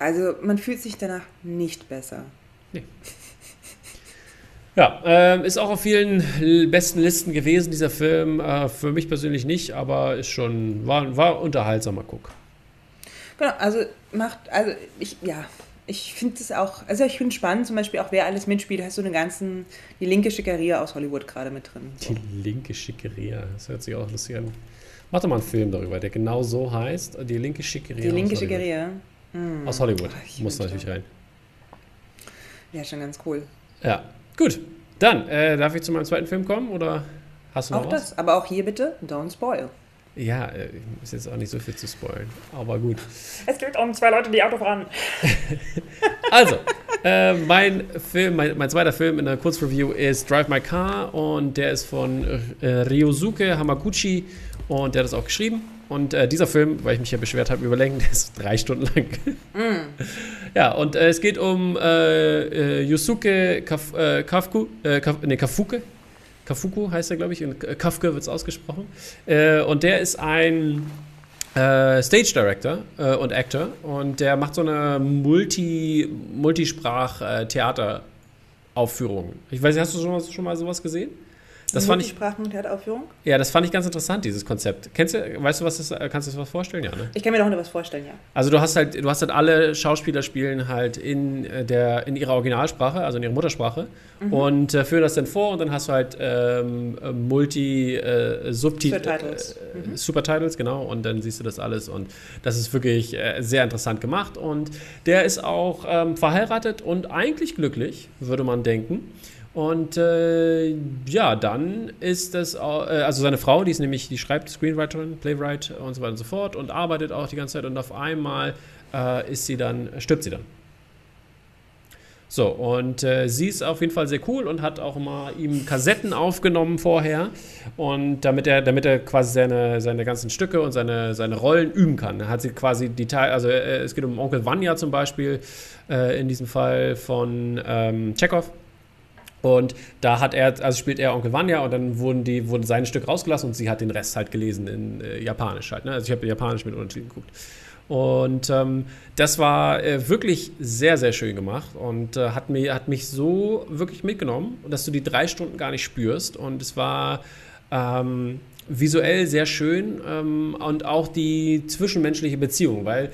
Also man fühlt sich danach nicht besser. Nee. Ja, äh, ist auch auf vielen besten Listen gewesen, dieser Film. Äh, für mich persönlich nicht, aber ist schon, war, war unterhaltsamer Guck. Genau, also macht, also ich, ja, ich finde es auch, also ich finde spannend, zum Beispiel auch wer alles mitspielt, hast du eine ganzen, die linke Schickeria aus Hollywood gerade mit drin. So. Die linke Schickeria, das hört sich auch lustig an. Mach doch mal einen Film darüber, der genau so heißt, die linke Schickeria. Die linke Schickeria. Hm. Aus Hollywood, Ach, muss natürlich rein. Ja, schon ganz cool. Ja, gut. Dann, äh, darf ich zu meinem zweiten Film kommen oder hast du noch Auch was? das, aber auch hier bitte, don't spoil. Ja, äh, ist jetzt auch nicht so viel zu spoilen, aber gut. Es geht um zwei Leute, die Auto fahren. also, äh, mein Film, mein, mein, zweiter Film in der Kurzreview ist Drive My Car und der ist von äh, Ryosuke Hamaguchi und der hat das auch geschrieben. Und äh, dieser Film, weil ich mich ja beschwert habe über Längen, der ist drei Stunden lang. Mm. Ja, und äh, es geht um äh, äh Yusuke Kaf, äh, Kafku, äh, Kaf, nee, Kafuke. Kafuku heißt er, glaube ich. In Kafke wird es ausgesprochen. und der ist ein Stage Director und Actor. Und der macht so eine Multi, Multisprach-Theater-Aufführung. Ich weiß nicht, hast du schon mal, schon mal sowas gesehen? Das fand ich, und Theateraufführung? Ja, das fand ich ganz interessant, dieses Konzept. Kennst du, weißt du, was das, kannst du dir was vorstellen? Ja, ne? Ich kann mir doch was vorstellen, ja. Also du hast halt, du hast halt alle Schauspieler spielen halt in äh, der, in ihrer Originalsprache, also in ihrer Muttersprache mhm. und äh, führen das dann vor und dann hast du halt ähm, Multi äh, Subtitles. Äh, mhm. Supertitles, genau, und dann siehst du das alles und das ist wirklich äh, sehr interessant gemacht und der ist auch ähm, verheiratet und eigentlich glücklich, würde man denken. Und äh, ja, dann ist das, äh, also seine Frau, die ist nämlich, die schreibt Screenwriterin, Playwright und so weiter und so fort und arbeitet auch die ganze Zeit und auf einmal äh, ist sie dann, stirbt sie dann. So, und äh, sie ist auf jeden Fall sehr cool und hat auch mal ihm Kassetten aufgenommen vorher. Und damit er, damit er quasi seine, seine ganzen Stücke und seine, seine Rollen üben kann. Hat sie quasi die Teil, also äh, es geht um Onkel Vanya zum Beispiel, äh, in diesem Fall von ähm, Chekhov. Und da hat er, also spielt er Onkel Vanya und dann wurden die, wurden sein Stück rausgelassen und sie hat den Rest halt gelesen in äh, Japanisch halt. Ne? Also ich habe Japanisch mit Untertiteln geguckt. Und ähm, das war äh, wirklich sehr, sehr schön gemacht und äh, hat, mir, hat mich so wirklich mitgenommen, dass du die drei Stunden gar nicht spürst. Und es war ähm, visuell sehr schön ähm, und auch die zwischenmenschliche Beziehung, weil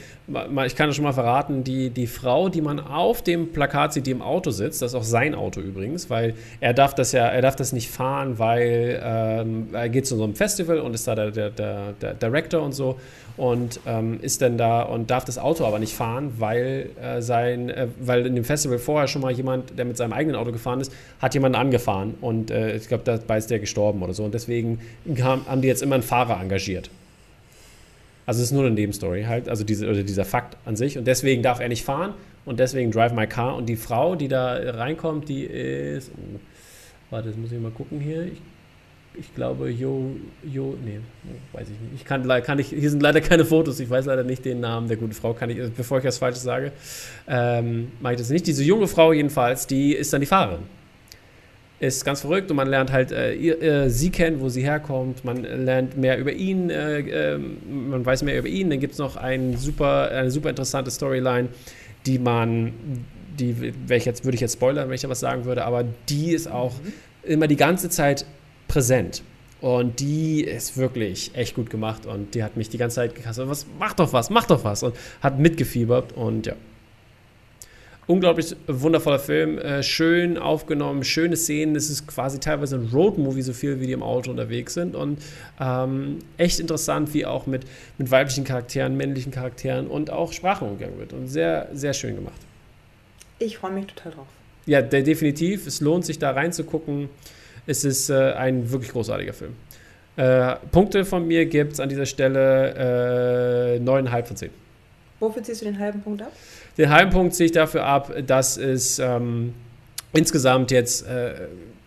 ich kann das schon mal verraten, die, die Frau, die man auf dem Plakat sieht, die im Auto sitzt, das ist auch sein Auto übrigens, weil er darf das ja, er darf das nicht fahren, weil ähm, er geht zu so einem Festival und ist da der, der, der, der Director und so und ähm, ist dann da und darf das Auto aber nicht fahren, weil äh, sein, äh, weil in dem Festival vorher schon mal jemand, der mit seinem eigenen Auto gefahren ist, hat jemanden angefahren und äh, ich glaube, dabei ist der gestorben oder so und deswegen kam, haben die jetzt immer einen Fahrer engagiert. Also es ist nur eine Nebenstory halt, also diese, oder dieser Fakt an sich. Und deswegen darf er nicht fahren und deswegen Drive My Car. Und die Frau, die da reinkommt, die ist. Oh, warte, jetzt muss ich mal gucken hier. Ich, ich glaube, Jo, Jo, nee, weiß ich nicht. Ich kann, kann ich, hier sind leider keine Fotos, ich weiß leider nicht den Namen der guten Frau, kann ich, bevor ich was Falsches sage, ähm, mache ich das nicht. Diese junge Frau jedenfalls, die ist dann die Fahrerin ist ganz verrückt und man lernt halt äh, ihr, äh, sie kennen, wo sie herkommt, man lernt mehr über ihn, äh, ähm, man weiß mehr über ihn, dann gibt es noch ein super, eine super interessante Storyline, die man, die ich jetzt, würde ich jetzt spoilern, wenn ich da was sagen würde, aber die ist auch mhm. immer die ganze Zeit präsent. Und die ist wirklich echt gut gemacht und die hat mich die ganze Zeit gekastet. Was, mach doch was, mach doch was. Und hat mitgefiebert und ja, unglaublich wundervoller Film, äh, schön aufgenommen, schöne Szenen. Es ist quasi teilweise ein Roadmovie, so viel wie die im Auto unterwegs sind. Und ähm, echt interessant, wie auch mit, mit weiblichen Charakteren, männlichen Charakteren und auch Sprache umgegangen wird. Und sehr, sehr schön gemacht. Ich freue mich total drauf. Ja, der, definitiv. Es lohnt sich da reinzugucken. Es ist äh, ein wirklich großartiger Film. Äh, Punkte von mir gibt es an dieser Stelle äh, 9,5 von 10. Wofür ziehst du den halben Punkt ab? Den halben Punkt ziehe ich dafür ab, dass es ähm, insgesamt jetzt, äh,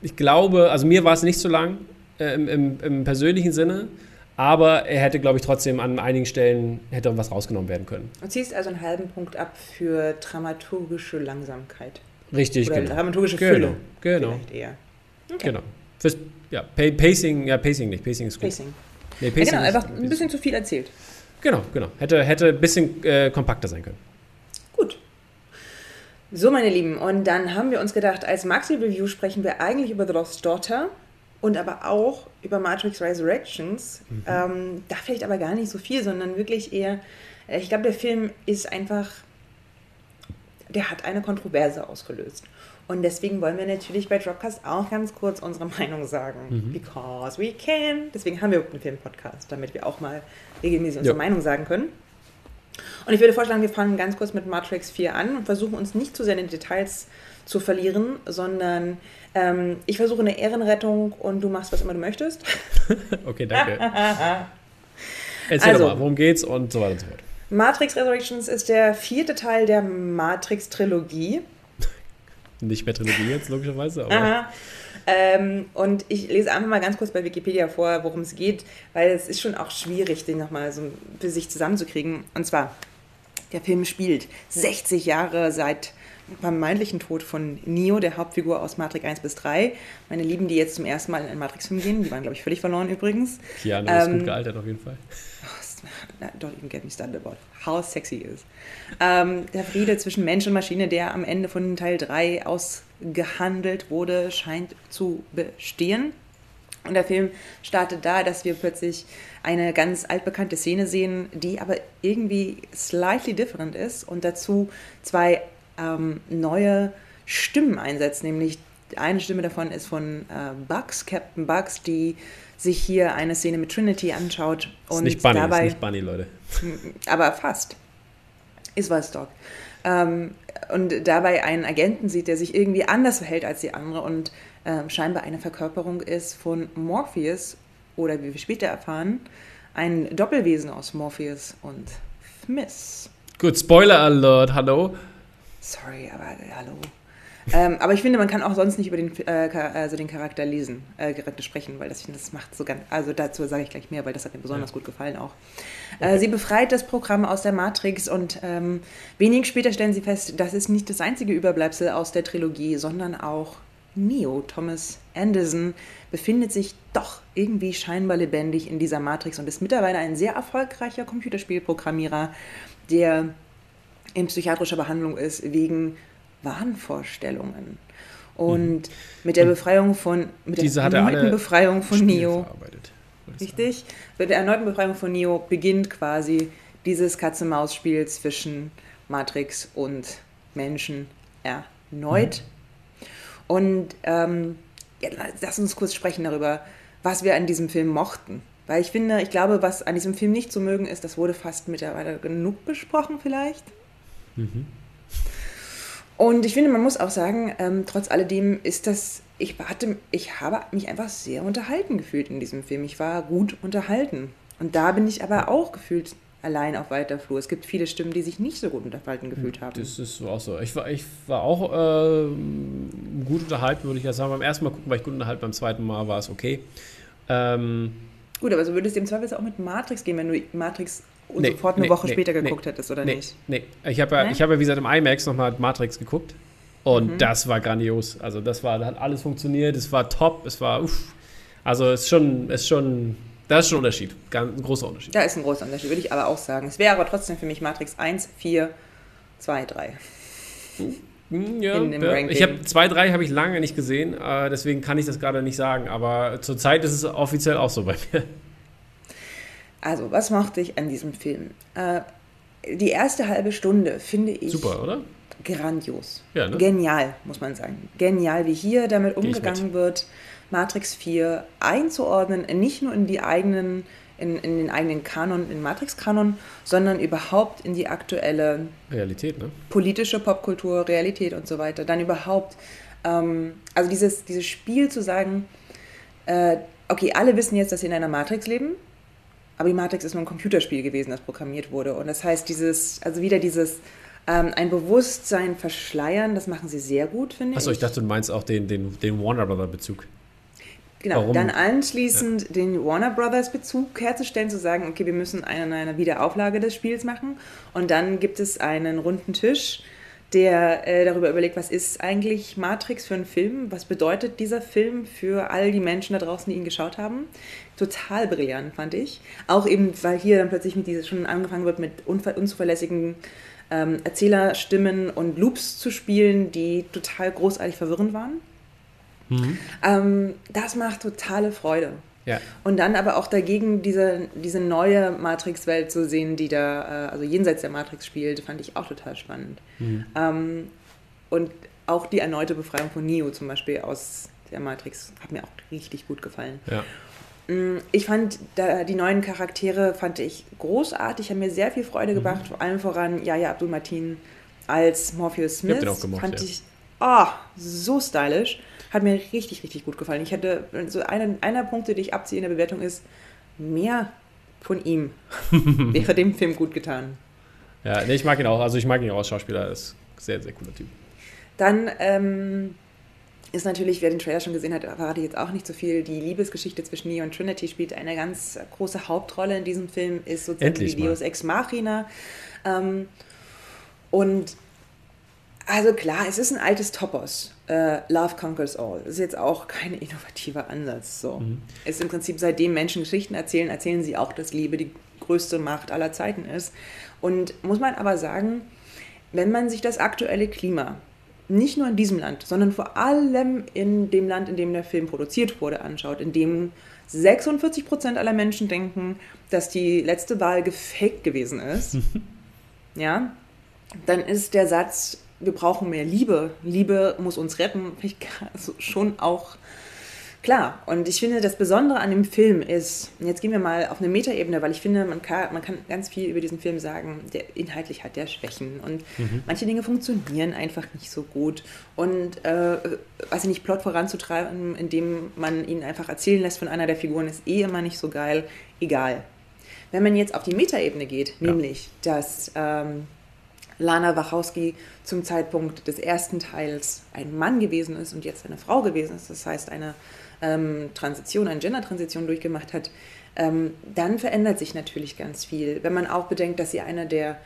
ich glaube, also mir war es nicht so lang äh, im, im, im, persönlichen Sinne, Aber er hätte, glaube ich, trotzdem an einigen Stellen hätte was rausgenommen werden können. Du ziehst also einen halben Punkt ab für dramaturgische Langsamkeit. Richtig, Oder genau. dramaturgische Genau, Fülle. genau. Vielleicht eher. Okay. Genau. Fürs, ja, Pa- Pacing, ja, Pacing nicht. Pacing ist gut. Pacing. Nee, Ja, Pacing genau, ist- einfach ein bisschen zu viel erzählt. Genau, genau. Hätte, hätte ein bisschen äh, kompakter sein können. Gut. So, meine Lieben, und dann haben wir uns gedacht, als Maxi-Review sprechen wir eigentlich über The Lost Daughter und aber auch über Matrix Resurrections. Ähm, da vielleicht aber gar nicht so viel, sondern wirklich eher, äh, ich glaube, der Film ist einfach, der hat eine Kontroverse ausgelöst. Und deswegen wollen wir natürlich bei Dropcast auch ganz kurz unsere Meinung sagen. Because we can. Deswegen haben wir einen Film-Podcast, damit wir auch mal regelmäßig unsere Ja. Meinung sagen können. Und ich würde vorschlagen, wir fangen ganz kurz mit Matrix 4 an und versuchen uns nicht zu sehr in den Details zu verlieren, sondern ähm, ich versuche eine Ehrenrettung und du machst, was immer du möchtest. Okay, danke. Erzähl Also. doch mal, worum geht's und so weiter und so fort. Matrix Resurrections ist der vierte Teil der Matrix-Trilogie. Nicht mehr Trilogie jetzt, logischerweise, aber. Ähm, und ich lese einfach mal ganz kurz bei Wikipedia vor, worum es geht, weil es ist schon auch schwierig, den nochmal so für sich zusammenzukriegen. Und zwar, der Film spielt 60 Jahre seit vermeintlichen Tod von Neo, der Hauptfigur aus Matrix 1 bis 3. Meine Lieben, die jetzt zum ersten Mal in einen Matrix-Film gehen, die waren, glaube ich, völlig verloren übrigens. Keanu ist Ähm, gut gealtert auf jeden Fall. Don't even get me started about how sexy he is. Ähm, der Friede zwischen Mensch und Maschine, der am Ende von Teil 3 ausgehandelt wurde, scheint zu bestehen. Und der Film startet da, dass wir plötzlich eine ganz altbekannte Szene sehen, die aber irgendwie slightly different ist und dazu zwei ähm, neue Stimmen einsetzt, nämlich eine Stimme davon ist von äh, Bugs, Captain Bugs, die sich hier eine Szene mit Trinity anschaut Ist und nicht Bunny, dabei ist nicht Bunny, Leute. aber fast. Ist Vostok. Ähm, und dabei einen Agenten sieht, der sich irgendwie anders verhält als die andere und ähm, scheinbar eine Verkörperung ist von Morpheus oder wie wir später erfahren, ein Doppelwesen aus Morpheus und Smith. Gut, Spoiler Alert, hallo. Sorry, aber hallo. Ähm, aber ich finde, man kann auch sonst nicht über den, äh, also den Charakter lesen, äh, Charakter sprechen, weil das, ich finde, das macht so ganz. Also dazu sage ich gleich mehr, weil das hat mir besonders Ja. gut gefallen auch. Äh, sie befreit das Programm aus der Matrix und ähm, wenig später stellen sie fest, das ist nicht das einzige Überbleibsel aus der Trilogie, sondern auch Neo, Thomas Anderson, befindet sich doch irgendwie scheinbar lebendig in dieser Matrix und ist mittlerweile ein sehr erfolgreicher Computerspielprogrammierer, der in psychiatrischer Behandlung ist wegen Wahnvorstellungen. Und mit der Befreiung von, mit der Mhm. Diese hat er erneuten Befreiung von Spiele Neo, richtig? Mit der erneuten Befreiung von Neo beginnt quasi dieses Katze-Maus-Spiel zwischen Matrix und Menschen erneut. Und ähm, ja, lass uns kurz sprechen darüber, was wir an diesem Film mochten. Weil ich finde, ich glaube, was an diesem Film nicht zu mögen ist, das wurde fast mittlerweile genug besprochen vielleicht. Und ich finde, man muss auch sagen, ähm, trotz alledem ist das, ich hatte, ich habe mich einfach sehr unterhalten gefühlt in diesem Film. Ich war gut unterhalten. Und da bin ich aber auch gefühlt allein auf weiter Flur. Es gibt viele Stimmen, die sich nicht so gut unterhalten gefühlt haben. Das ist auch so. Ich war, ich war auch ähm, gut unterhalten, würde ich ja sagen. Beim ersten Mal gucken war ich gut unterhalten, beim zweiten Mal war es okay. Ähm, Gut, aber so würdest du im Zweifel auch mit Matrix gehen, wenn du Matrix Nee, sofort eine nee, Woche nee, später geguckt hättest, oder nicht? nee. Ich habe ja, ich hab ja, wie gesagt, im IMAX nochmal Matrix geguckt. Und Mhm. das war grandios. Also, das war, da hat alles funktioniert. Es war top. Es war, uff. Also, es ist schon, es ist schon, das ist schon ein Unterschied. Ganz, ein großer Unterschied. Da ist ein großer Unterschied, würde ich aber auch sagen. Es wäre aber trotzdem für mich Matrix 1, 4, 2, 3. Hm, Ja, in dem ja. Ich habe zwei, drei habe ich lange nicht gesehen, äh, deswegen kann ich das gerade nicht sagen. Aber zurzeit ist es offiziell auch so bei mir. Also, was mochte ich an diesem Film? Äh, die erste halbe Stunde finde ich Super, oder? grandios. Ja, ne? Genial, muss man sagen. Genial, wie hier damit umgegangen wird, Matrix 4 einzuordnen, nicht nur in die eigenen, in, in den eigenen Kanon, in Matrix-Kanon, sondern überhaupt in die aktuelle Realität, ne? politische Popkultur, Realität und so weiter. Dann überhaupt, ähm, also dieses, dieses Spiel zu sagen, äh, okay, alle wissen jetzt, dass sie in einer Matrix leben, aber die Matrix ist nur ein Computerspiel gewesen, das programmiert wurde. Und das heißt, dieses, also wieder dieses ähm, ein Bewusstsein verschleiern, das machen sie sehr gut, finde Achso, ich. ich dachte, du meinst auch den, den, den Warner Brother Bezug. Genau, Warum? dann anschließend ja. den Warner Brothers Bezug herzustellen, zu sagen, okay, wir müssen eine, eine Wiederauflage des Spiels machen. Und dann gibt es einen runden Tisch, der äh, darüber überlegt, was ist eigentlich Matrix für einen Film? Was bedeutet dieser Film für all die Menschen da draußen, die ihn geschaut haben? Total brillant, fand ich. Auch eben, weil hier dann plötzlich mit dieser schon angefangen wird, mit unzuverlässigen ähm, Erzählerstimmen und Loops zu spielen, die total großartig verwirrend waren. Mhm. Ähm, das macht totale Freude. Ja. Und dann aber auch dagegen diese, diese neue Matrix-Welt zu sehen, die da, äh, also jenseits der Matrix spielt, fand ich auch total spannend. Mhm. Ähm, und auch die erneute Befreiung von Neo zum Beispiel aus der Matrix hat mir auch richtig gut gefallen. Ja. Mm, ich fand da, die neuen Charaktere fand ich großartig, haben mir sehr viel Freude mhm. gebracht, vor allem voran Yaya Abdul Martin als Morpheus Smith. Ich auch gemocht, fand ja. ich oh, so stylisch. Hat mir richtig, richtig gut gefallen. Ich hatte so eine, einer Punkte, die ich abziehe in der Bewertung ist, mehr von ihm wäre dem Film gut getan. Ja, nee, ich mag ihn auch. Also ich mag ihn auch als Schauspieler. Er ist ein sehr, sehr cooler Typ. Dann ähm, ist natürlich, wer den Trailer schon gesehen hat, erwarte ich jetzt auch nicht so viel. Die Liebesgeschichte zwischen Neo und Trinity spielt eine ganz große Hauptrolle in diesem Film, ist sozusagen Endlich die Deus Ex Machina. Ähm, und also klar, es ist ein altes Topos. Uh, Love Conquers All. Das ist jetzt auch kein innovativer Ansatz. So. Mhm. Es ist im Prinzip, seitdem Menschen Geschichten erzählen, erzählen sie auch, dass Liebe die größte Macht aller Zeiten ist. Und muss man aber sagen, wenn man sich das aktuelle Klima nicht nur in diesem Land, sondern vor allem in dem Land, in dem der Film produziert wurde, anschaut, in dem 46 Prozent aller Menschen denken, dass die letzte Wahl gefaked gewesen ist, ja, dann ist der Satz, wir brauchen mehr Liebe. Liebe muss uns retten. Also schon auch klar. Und ich finde, das Besondere an dem Film ist, jetzt gehen wir mal auf eine Metaebene, weil ich finde, man kann, man kann ganz viel über diesen Film sagen, der inhaltlich hat der Schwächen und mhm. manche Dinge funktionieren einfach nicht so gut. Und äh, weiß ich nicht, Plot voranzutreiben, indem man ihn einfach erzählen lässt von einer der Figuren, ist eh immer nicht so geil. Egal. Wenn man jetzt auf die Metaebene geht, ja. nämlich, dass ähm, Lana Wachowski zum Zeitpunkt des ersten Teils ein Mann gewesen ist und jetzt eine Frau gewesen ist, das heißt eine ähm, Transition, eine Gender-Transition durchgemacht hat, ähm, dann verändert sich natürlich ganz viel. Wenn man auch bedenkt, dass sie eine der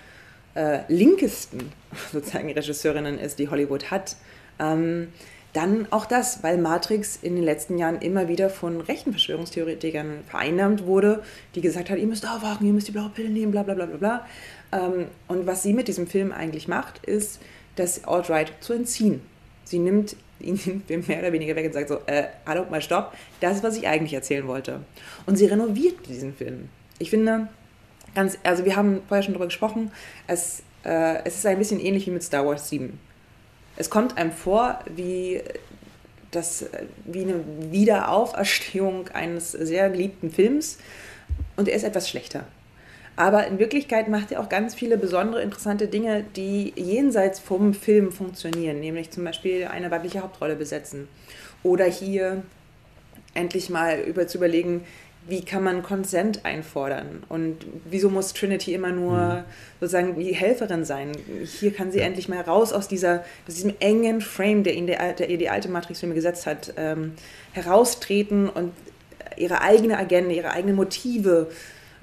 äh, linkesten sozusagen Regisseurinnen ist, die Hollywood hat, ähm, dann auch das, weil Matrix in den letzten Jahren immer wieder von rechten Verschwörungstheoretikern vereinnahmt wurde, die gesagt haben, ihr müsst aufwachen, ihr müsst die blaue Pille nehmen, bla bla bla bla bla. Ähm, und was sie mit diesem Film eigentlich macht, ist, das Alt-Right zu entziehen. Sie nimmt ihn mehr oder weniger weg und sagt so, äh, hallo, mal stopp, das ist, was ich eigentlich erzählen wollte. Und sie renoviert diesen Film. Ich finde, ganz, also wir haben vorher schon darüber gesprochen, es, äh, es ist ein bisschen ähnlich wie mit Star Wars 7. Es kommt einem vor wie, das, wie eine Wiederauferstehung eines sehr geliebten Films und er ist etwas schlechter. Aber in Wirklichkeit macht er auch ganz viele besondere, interessante Dinge, die jenseits vom Film funktionieren, nämlich zum Beispiel eine weibliche Hauptrolle besetzen. Oder hier endlich mal über zu überlegen, wie kann man Consent einfordern und wieso muss Trinity immer nur mhm. sozusagen die Helferin sein? Hier kann sie ja. endlich mal raus aus, dieser, aus diesem engen Frame, der ihn der, der, die alte Matrix-Filme gesetzt hat, ähm, heraustreten und ihre eigene Agenda, ihre eigenen Motive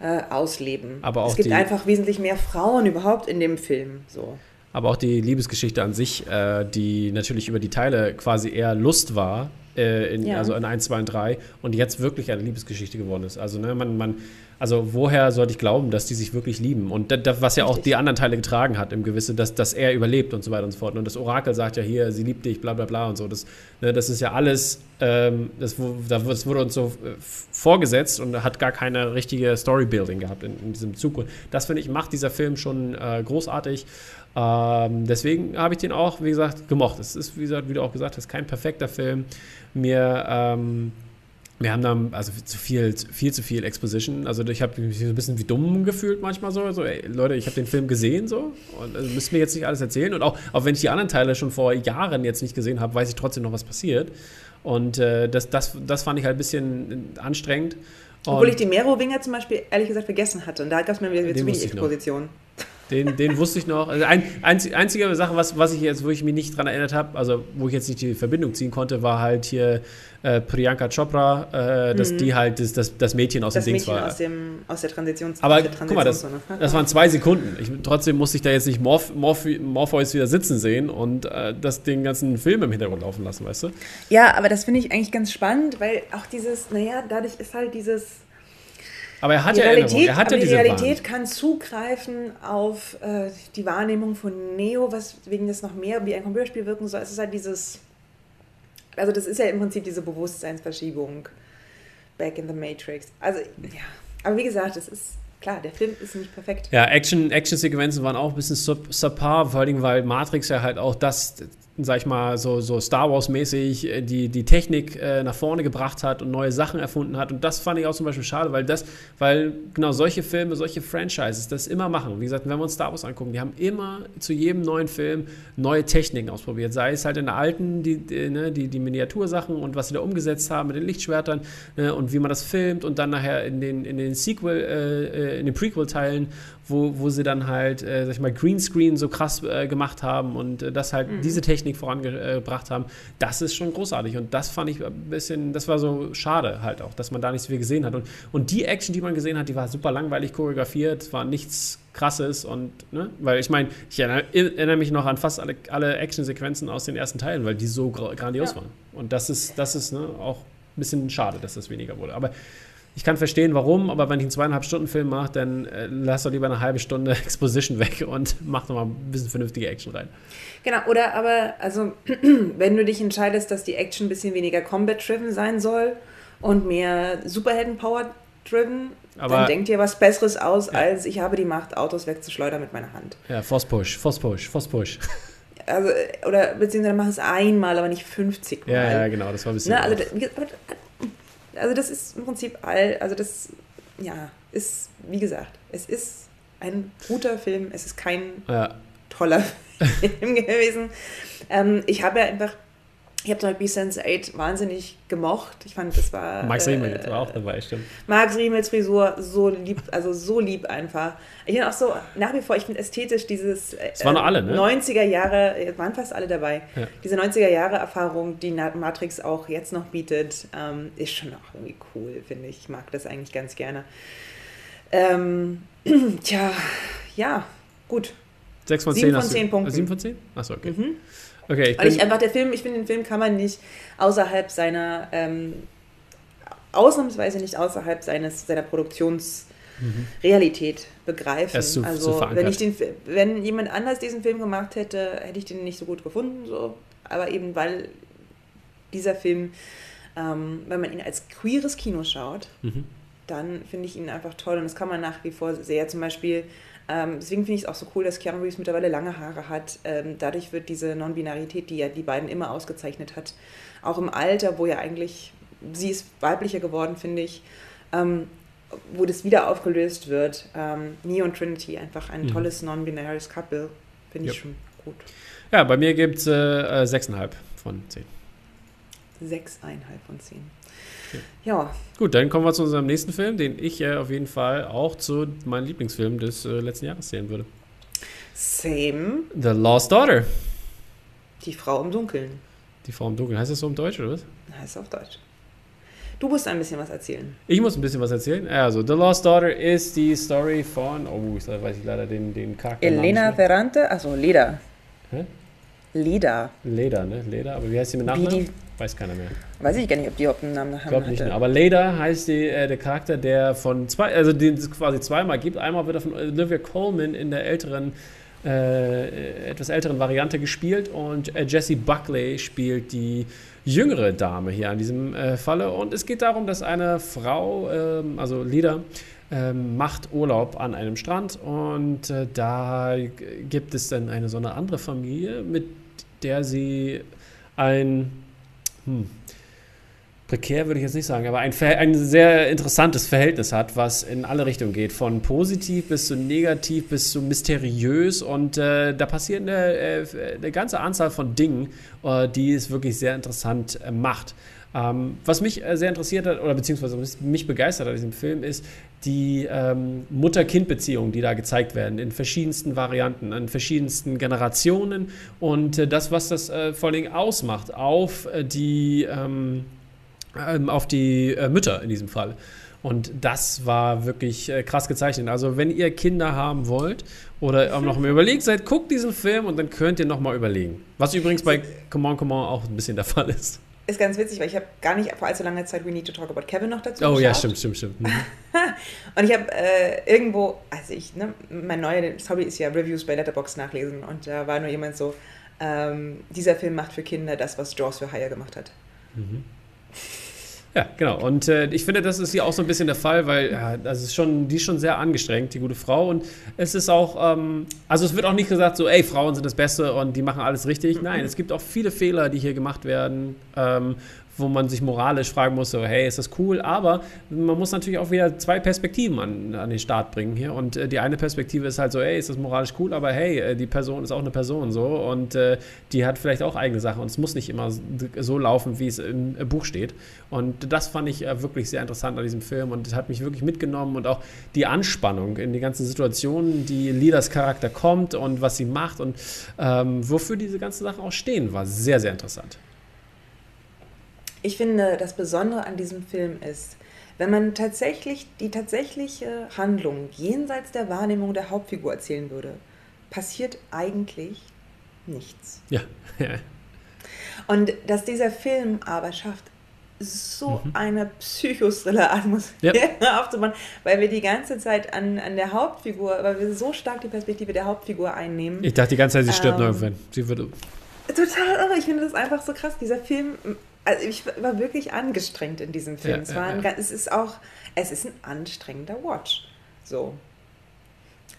äh, ausleben. Aber auch es gibt einfach wesentlich mehr Frauen überhaupt in dem Film. So. Aber auch die Liebesgeschichte an sich, äh, die natürlich über die Teile quasi eher Lust war, äh, in, ja. also in 1, 2 und 3 und jetzt wirklich eine Liebesgeschichte geworden ist. Also, ne, man, man, also woher sollte ich glauben, dass die sich wirklich lieben? Und das, was ja auch die anderen Teile getragen hat, im Gewisse, dass, dass er überlebt und so weiter und so fort. Und das Orakel sagt ja hier, sie liebt dich, bla bla bla und so. Das, ne, das ist ja alles, ähm, das, das, wurde uns so äh, vorgesetzt und hat gar keine richtige Storybuilding gehabt in, in diesem Zug. Und das, finde ich, macht dieser Film schon äh, großartig. Ähm, deswegen habe ich den auch, wie gesagt, gemocht. Es ist, wie, gesagt, wie du auch gesagt hast, kein perfekter Film. Mir, ähm, wir haben da also zu viel, viel zu viel Exposition. Also ich habe mich so ein bisschen wie dumm gefühlt manchmal so. so ey, Leute, ich habe den Film gesehen so und also müsst mir jetzt nicht alles erzählen. Und auch, auch wenn ich die anderen Teile schon vor Jahren jetzt nicht gesehen habe, weiß ich trotzdem noch, was passiert. Und äh, das, das, das fand ich halt ein bisschen anstrengend. Obwohl ich die Merowinger zum Beispiel ehrlich gesagt vergessen hatte. Und da gab es mir wieder zu wenig Exposition. Den, den wusste ich noch. Also ein, einzig, einzige Sache, was, was ich jetzt, wo ich mich nicht dran erinnert habe, also wo ich jetzt nicht die Verbindung ziehen konnte, war halt hier äh, Priyanka Chopra, äh, dass mhm. die halt das, das, das Mädchen aus das dem Dings war. Aus, dem, aus der Transitions Aber der guck mal, das, das waren zwei Sekunden. Ich, trotzdem musste ich da jetzt nicht Morph, Morph, Morpheus wieder sitzen sehen und äh, das den ganzen Film im Hintergrund laufen lassen, weißt du? Ja, aber das finde ich eigentlich ganz spannend, weil auch dieses, naja, dadurch ist halt dieses aber er hat die ja Realität, er hat aber die Realität Wahn. kann zugreifen auf äh, die Wahrnehmung von Neo, weswegen das noch mehr wie ein Computerspiel wirken soll. Es ist halt dieses, also das ist ja im Prinzip diese Bewusstseinsverschiebung back in the Matrix. Also ja, aber wie gesagt, es ist klar, der Film ist nicht perfekt. Ja, Action, Action-Sequenzen waren auch ein bisschen sub, subpar, vor allem weil Matrix ja halt auch das sag ich mal, so, so Star Wars-mäßig äh, die, die Technik äh, nach vorne gebracht hat und neue Sachen erfunden hat. Und das fand ich auch zum Beispiel schade, weil das, weil genau solche Filme, solche Franchises das immer machen. Wie gesagt, wenn wir uns Star Wars angucken, die haben immer zu jedem neuen Film neue Techniken ausprobiert. Sei es halt in der alten, die, die, ne, die, die Miniatursachen und was sie da umgesetzt haben mit den Lichtschwertern ne, und wie man das filmt und dann nachher in den, in den Sequel, äh, äh in den Prequel-Teilen wo, wo sie dann halt, äh, sag ich mal, Greenscreen so krass äh, gemacht haben und äh, das halt mhm. diese Technik vorangebracht haben, das ist schon großartig. Und das fand ich ein bisschen, das war so schade halt auch, dass man da nicht so viel gesehen hat. Und, und die Action, die man gesehen hat, die war super langweilig choreografiert, war nichts krasses und, ne, weil ich meine, ich erinnere, erinnere, mich noch an fast alle, alle Action-Sequenzen aus den ersten Teilen, weil die so grandios ja. waren. Und das ist, das ist ne, auch ein bisschen schade, dass das weniger wurde. Aber ich kann verstehen, warum, aber wenn ich einen zweieinhalb Stunden Film mache, dann äh, lass doch lieber eine halbe Stunde Exposition weg und mach doch mal ein bisschen vernünftige Action rein. Genau, oder aber, also, wenn du dich entscheidest, dass die Action ein bisschen weniger Combat-driven sein soll und mehr Superhelden-Power-driven, dann denk dir was Besseres aus, ja. als ich habe die Macht, Autos wegzuschleudern mit meiner Hand. Ja, Force Push, Force Push, Force Push. Also, oder beziehungsweise mach es einmal, aber nicht 50 Mal. Ja, ja, genau, das war ein bisschen. Ne, also, also das ist im Prinzip all, also das, ja, ist, wie gesagt, es ist ein guter Film, es ist kein ja. toller Film gewesen. Ähm, ich habe ja einfach ich habe zum Beispiel Sense 8 wahnsinnig gemocht. Ich fand, das war. Max äh, Riemels war auch dabei, stimmt. Max Riemels Frisur, so lieb, also so lieb einfach. Ich finde auch so, nach wie vor, ich finde ästhetisch dieses. Es waren äh, alle, ne? 90er Jahre, waren fast alle dabei. Ja. Diese 90er Jahre Erfahrung, die Matrix auch jetzt noch bietet, ähm, ist schon auch irgendwie cool, finde ich. Ich mag das eigentlich ganz gerne. Ähm, tja, ja, gut. 6 von 10. 7 von 10 Punkten. 7 von 10? Achso, okay. Mhm. Okay, ich Weil ich einfach der Film, ich finde, den Film kann man nicht außerhalb seiner, ähm, ausnahmsweise nicht außerhalb seines, seiner Produktionsrealität mhm. begreifen. Zu, also zu wenn ich den, wenn jemand anders diesen Film gemacht hätte, hätte ich den nicht so gut gefunden. So. Aber eben weil dieser Film, ähm, wenn man ihn als queeres Kino schaut, mhm. dann finde ich ihn einfach toll und das kann man nach wie vor sehr. Zum Beispiel ähm, deswegen finde ich es auch so cool, dass Keanu Reeves mittlerweile lange Haare hat. Ähm, dadurch wird diese Non-Binarität, die ja die beiden immer ausgezeichnet hat, auch im Alter, wo ja eigentlich, sie ist weiblicher geworden, finde ich, ähm, wo das wieder aufgelöst wird. Ähm, Neo und Trinity, einfach ein mhm. tolles non-binaries Couple, finde ich yep. schon gut. Ja, bei mir gibt es äh, 6,5 von 10. 6,5 von 10. Ja. Gut, dann kommen wir zu unserem nächsten Film, den ich äh, auf jeden Fall auch zu meinem Lieblingsfilm des äh, letzten Jahres zählen würde. Same. The Lost Daughter. Die Frau im Dunkeln. Die Frau im Dunkeln. Heißt das so im Deutsch, oder was? Heißt auf Deutsch. Du musst ein bisschen was erzählen. Ich muss ein bisschen was erzählen. Also, The Lost Daughter ist die Story von, oh, ich weiß ich leider den, den Charakter. Elena Ferrante, also Leda. Hä? Leda. Leda, ne? Leda, aber wie heißt sie mit Nachnamen? Weiß keiner mehr. Weiß ich gar nicht, ob die überhaupt einen Namen haben. Ich glaube nicht mehr. Aber Leda heißt die, äh, der Charakter, der von zwei, also den es quasi zweimal gibt. Einmal wird er von Olivia Coleman in der älteren, äh, etwas älteren Variante gespielt und äh, Jessie Buckley spielt die jüngere Dame hier an diesem äh, Falle. Und es geht darum, dass eine Frau, ähm, also Leda, ähm, macht Urlaub an einem Strand und äh, da gibt es dann eine so eine andere Familie, mit der sie ein hm. Prekär würde ich jetzt nicht sagen, aber ein, ein sehr interessantes Verhältnis hat, was in alle Richtungen geht. Von positiv bis zu negativ bis zu mysteriös. Und äh, da passiert eine, äh, eine, ganze Anzahl von Dingen, äh, die es wirklich sehr interessant äh, macht. Ähm, was mich äh, sehr interessiert hat, oder beziehungsweise mich begeistert hat in diesem Film, ist die ähm, Mutter-Kind-Beziehungen, die da gezeigt werden, in verschiedensten Varianten, in verschiedensten Generationen. Und äh, das, was das vor Dingen ausmacht, auf die. Ähm, ähm, auf die äh, Mütter in diesem Fall. Und das war wirklich äh, krass gezeichnet. Also, wenn ihr Kinder haben wollt oder auch noch mal überlegt seid, guckt diesen Film und dann könnt ihr noch mal überlegen. Was übrigens bei Come On, Come On auch ein bisschen der Fall ist. Ist ganz witzig, weil ich habe gar nicht vor allzu langer Zeit We Need to Talk About Kevin noch dazu Oh geschaut. ja, stimmt, stimmt, stimmt. Mhm. und ich habe äh, irgendwo, also ich, ne, mein neues Hobby ist ja Reviews bei Letterbox nachlesen und da war nur jemand so, ähm, dieser Film macht für Kinder das, was Jaws für Hire gemacht hat. Mhm. Ja, genau. Und äh, ich finde, das ist hier auch so ein bisschen der Fall, weil ja, das ist schon, die ist schon sehr angestrengt, die gute Frau. Und es ist auch, ähm, also es wird auch nicht gesagt, so, ey, Frauen sind das Beste und die machen alles richtig. Nein, es gibt auch viele Fehler, die hier gemacht werden. Ähm, wo man sich moralisch fragen muss, so, hey, ist das cool? Aber man muss natürlich auch wieder zwei Perspektiven an, an den Start bringen hier. Und äh, die eine Perspektive ist halt so, hey, ist das moralisch cool? Aber hey, äh, die Person ist auch eine Person so und äh, die hat vielleicht auch eigene Sachen und es muss nicht immer so laufen, wie es im Buch steht. Und das fand ich äh, wirklich sehr interessant an diesem Film und es hat mich wirklich mitgenommen und auch die Anspannung in die ganzen Situationen, die Lidas Charakter kommt und was sie macht und ähm, wofür diese ganzen Sachen auch stehen, war sehr, sehr interessant. Ich finde, das Besondere an diesem Film ist, wenn man tatsächlich die tatsächliche Handlung jenseits der Wahrnehmung der Hauptfigur erzählen würde, passiert eigentlich nichts. Ja. Und dass dieser Film aber schafft, so mhm. eine Psychothriller-Atmosphäre ja. aufzubauen, weil wir die ganze Zeit an, an der Hauptfigur, weil wir so stark die Perspektive der Hauptfigur einnehmen. Ich dachte die ganze Zeit, sie stirbt ähm, irgendwann. Sie würde. Total irre. Ich finde das einfach so krass. Dieser Film also ich war wirklich angestrengt in diesem Film. Ja, es, war ein, ja. es ist auch, es ist ein anstrengender Watch. So.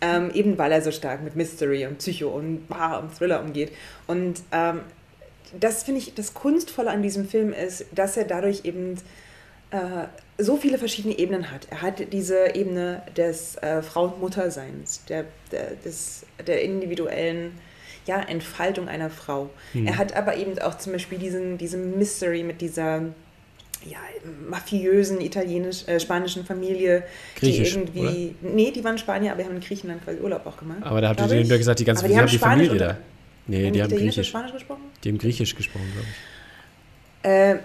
Ähm, eben weil er so stark mit Mystery und Psycho und Bar und Thriller umgeht. Und ähm, das finde ich, das Kunstvolle an diesem Film ist, dass er dadurch eben äh, so viele verschiedene Ebenen hat. Er hat diese Ebene des äh, Frau- und Mutterseins, der, der, des, der individuellen ja, Entfaltung einer Frau. Mhm. Er hat aber eben auch zum Beispiel diesen, diesen Mystery mit dieser ja, mafiösen italienisch, äh, spanischen Familie, Griechisch, die irgendwie. Oder? Nee, die waren Spanier, aber wir haben in Griechenland quasi Urlaub auch gemacht. Aber da habt ihr ja gesagt, die ganze die, haben die Familie da. Nee, die haben Griechisch. Spanisch gesprochen? Die haben Griechisch gesprochen, glaube ich. Äh,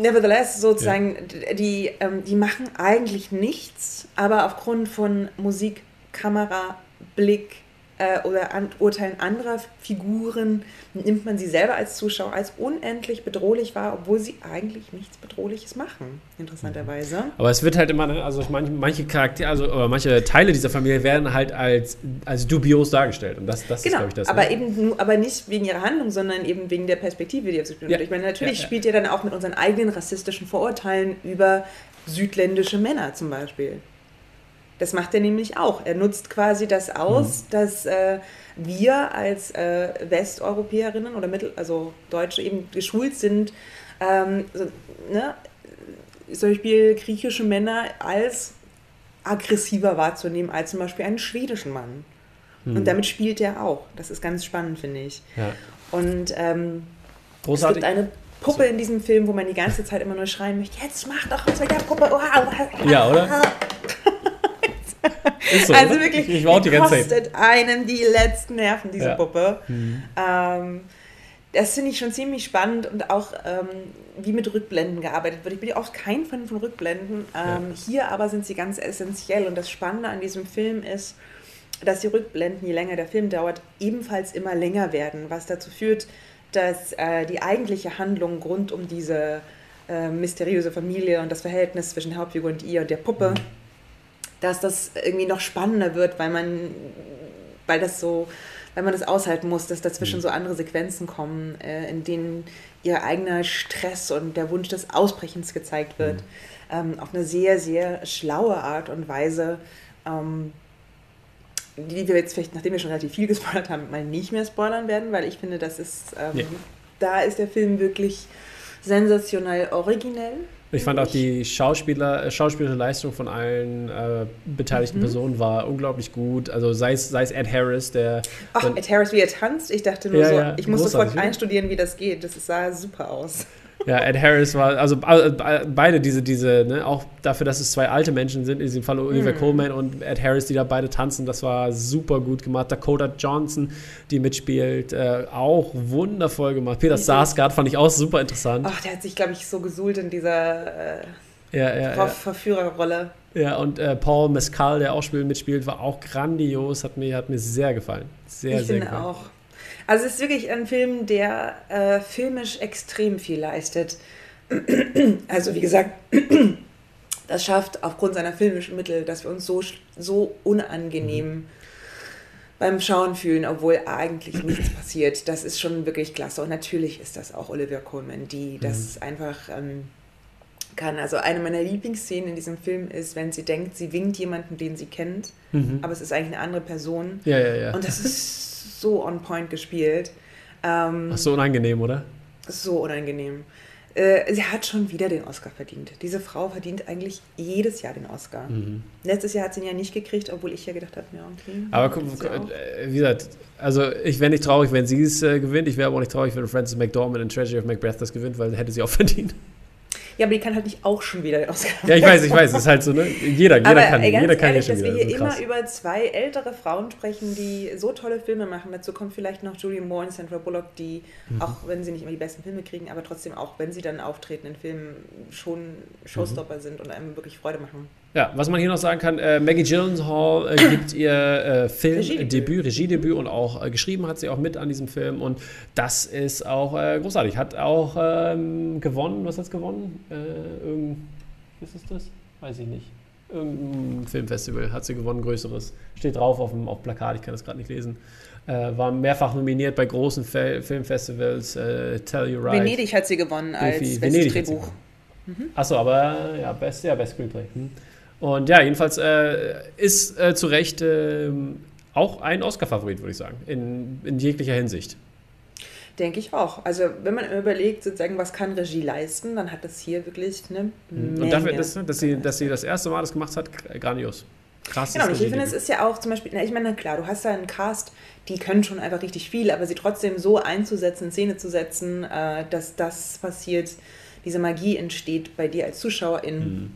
nevertheless, sozusagen, ja. die, ähm, die machen eigentlich nichts, aber aufgrund von Musik, Kamera, Blick, äh, oder an Urteilen anderer Figuren nimmt man sie selber als Zuschauer als unendlich bedrohlich wahr, obwohl sie eigentlich nichts Bedrohliches machen, interessanterweise. Aber es wird halt immer, ne, also manche, manche Charaktere, also oder manche Teile dieser Familie werden halt als, als dubios dargestellt. Und das, das genau, ist, glaube ich, das. Aber ne? eben aber nicht wegen ihrer Handlung, sondern eben wegen der Perspektive, die auf sie spielt. Ja. Ich meine, natürlich ja, ja. spielt ihr dann auch mit unseren eigenen rassistischen Vorurteilen über südländische Männer zum Beispiel. Das macht er nämlich auch. Er nutzt quasi das aus, mhm. dass äh, wir als äh, Westeuropäerinnen oder Mittel, also Deutsche eben geschult sind, ähm, so, ne, zum Beispiel griechische Männer als aggressiver wahrzunehmen als zum Beispiel einen schwedischen Mann. Mhm. Und damit spielt er auch. Das ist ganz spannend, finde ich. Ja. Und ähm, es gibt eine Puppe in diesem Film, wo man die ganze Zeit immer nur schreien möchte, jetzt mach doch was mit der Puppe. Ja, oder? So, also wirklich, ich, ich die, die kostet einem die letzten Nerven, diese ja. Puppe. Mhm. Ähm, das finde ich schon ziemlich spannend und auch ähm, wie mit Rückblenden gearbeitet wird. Ich bin ja auch kein Fan von Rückblenden. Ähm, ja. Hier aber sind sie ganz essentiell und das Spannende an diesem Film ist, dass die Rückblenden, je länger der Film dauert, ebenfalls immer länger werden, was dazu führt, dass äh, die eigentliche Handlung rund um diese äh, mysteriöse Familie und das Verhältnis zwischen Hauptfigur und ihr und der Puppe mhm dass das irgendwie noch spannender wird, weil man, weil das so, weil man das aushalten muss, dass dazwischen mhm. so andere Sequenzen kommen, äh, in denen ihr eigener Stress und der Wunsch des Ausbrechens gezeigt wird. Mhm. Ähm, auf eine sehr, sehr schlaue Art und Weise, ähm, die wir jetzt vielleicht, nachdem wir schon relativ viel gespoilert haben, mal nicht mehr spoilern werden, weil ich finde, das ist, ähm, ja. da ist der Film wirklich sensationell originell. Ich fand auch die Schauspieler, äh, schauspielerische Leistung von allen äh, beteiligten mhm. Personen war unglaublich gut. Also sei es, sei es Ed Harris, der. Ach, Ed Harris, wie er tanzt. Ich dachte nur ja, so, ja, ich muss sofort einstudieren, wie das geht. Das sah super aus. Ja, Ed Harris war, also äh, beide diese, diese, ne, auch dafür, dass es zwei alte Menschen sind, in diesem Fall Oliver mm. Coleman und Ed Harris, die da beide tanzen, das war super gut gemacht. Dakota Johnson, die mitspielt, äh, auch wundervoll gemacht. Peter Sarsgaard fand ich auch super interessant. Ach, der hat sich, glaube ich, so gesuhlt in dieser äh, ja, ja, ja. Verführerrolle. Ja, und äh, Paul Mescal, der auch mitspielt, war auch grandios, hat mir, hat mir sehr gefallen. Sehr, ich sehr finde gefallen. auch. Also es ist wirklich ein Film, der äh, filmisch extrem viel leistet. also wie gesagt, das schafft aufgrund seiner filmischen Mittel, dass wir uns so, so unangenehm mhm. beim Schauen fühlen, obwohl eigentlich nichts passiert. Das ist schon wirklich klasse. Und natürlich ist das auch Olivia Colman, die das mhm. einfach ähm, kann. Also eine meiner Lieblingsszenen in diesem Film ist, wenn sie denkt, sie winkt jemanden, den sie kennt, mhm. aber es ist eigentlich eine andere Person. Ja, ja, ja. Und das ist so on point gespielt. Ähm, Ach, so unangenehm, oder? So unangenehm. Äh, sie hat schon wieder den Oscar verdient. Diese Frau verdient eigentlich jedes Jahr den Oscar. Mhm. Letztes Jahr hat sie ihn ja nicht gekriegt, obwohl ich ja gedacht habe, ja, okay. Aber äh, wie gesagt, also ich wäre nicht traurig, wenn sie es äh, gewinnt. Ich wäre aber auch nicht traurig, wenn Frances McDormand in Treasure of Macbeth das gewinnt, weil hätte sie auch verdient. Ja, aber die kann halt nicht auch schon wieder den Oscar. Ja, ich weiß, ich weiß. Es ist halt so, ne? Jeder, jeder aber, kann, jeder kann ehrlich, ja schon dass wieder. wir hier so immer über zwei ältere Frauen sprechen, die so tolle Filme machen. Dazu kommt vielleicht noch Julie Moore und Sandra Bullock, die, mhm. auch wenn sie nicht immer die besten Filme kriegen, aber trotzdem auch, wenn sie dann auftreten in Filmen, schon Showstopper mhm. sind und einem wirklich Freude machen. Ja, was man hier noch sagen kann, äh, Maggie Gyllenhaal äh, gibt ihr äh, Filmdebüt, Regiedebüt und auch äh, geschrieben hat sie auch mit an diesem Film und das ist auch äh, großartig. Hat auch ähm, gewonnen, was hat es gewonnen? Äh, irgend, ist es das? Weiß ich nicht. Irgendein Filmfestival hat sie gewonnen, größeres. Steht drauf auf dem auf Plakat, ich kann das gerade nicht lesen. war mehrfach nominiert bei großen Fe Filmfestivals, Tell You Right. Venedig hat sie gewonnen als Bestes Drehbuch. Mhm. Achso, aber ja, Best, ja, Best Screenplay. Hm. Und ja, jedenfalls äh, ist äh, zu Recht äh, auch ein Oscar-Favorit, würde ich sagen, in, in jeglicher Hinsicht. Denke ich auch. Also wenn man überlegt, sozusagen, was kann Regie leisten, dann hat das hier wirklich eine Menge. Und dafür, dass, dass, sie, dass sie das erste Mal das gemacht hat, grandios. Krass. Genau, ich finde, es ist ja auch zum Beispiel, ich meine, klar, du hast da einen Cast, die können schon einfach richtig viel, aber sie trotzdem so einzusetzen, in Szene zu setzen, äh, dass das passiert, diese Magie entsteht bei dir als Zuschauerin. Mhm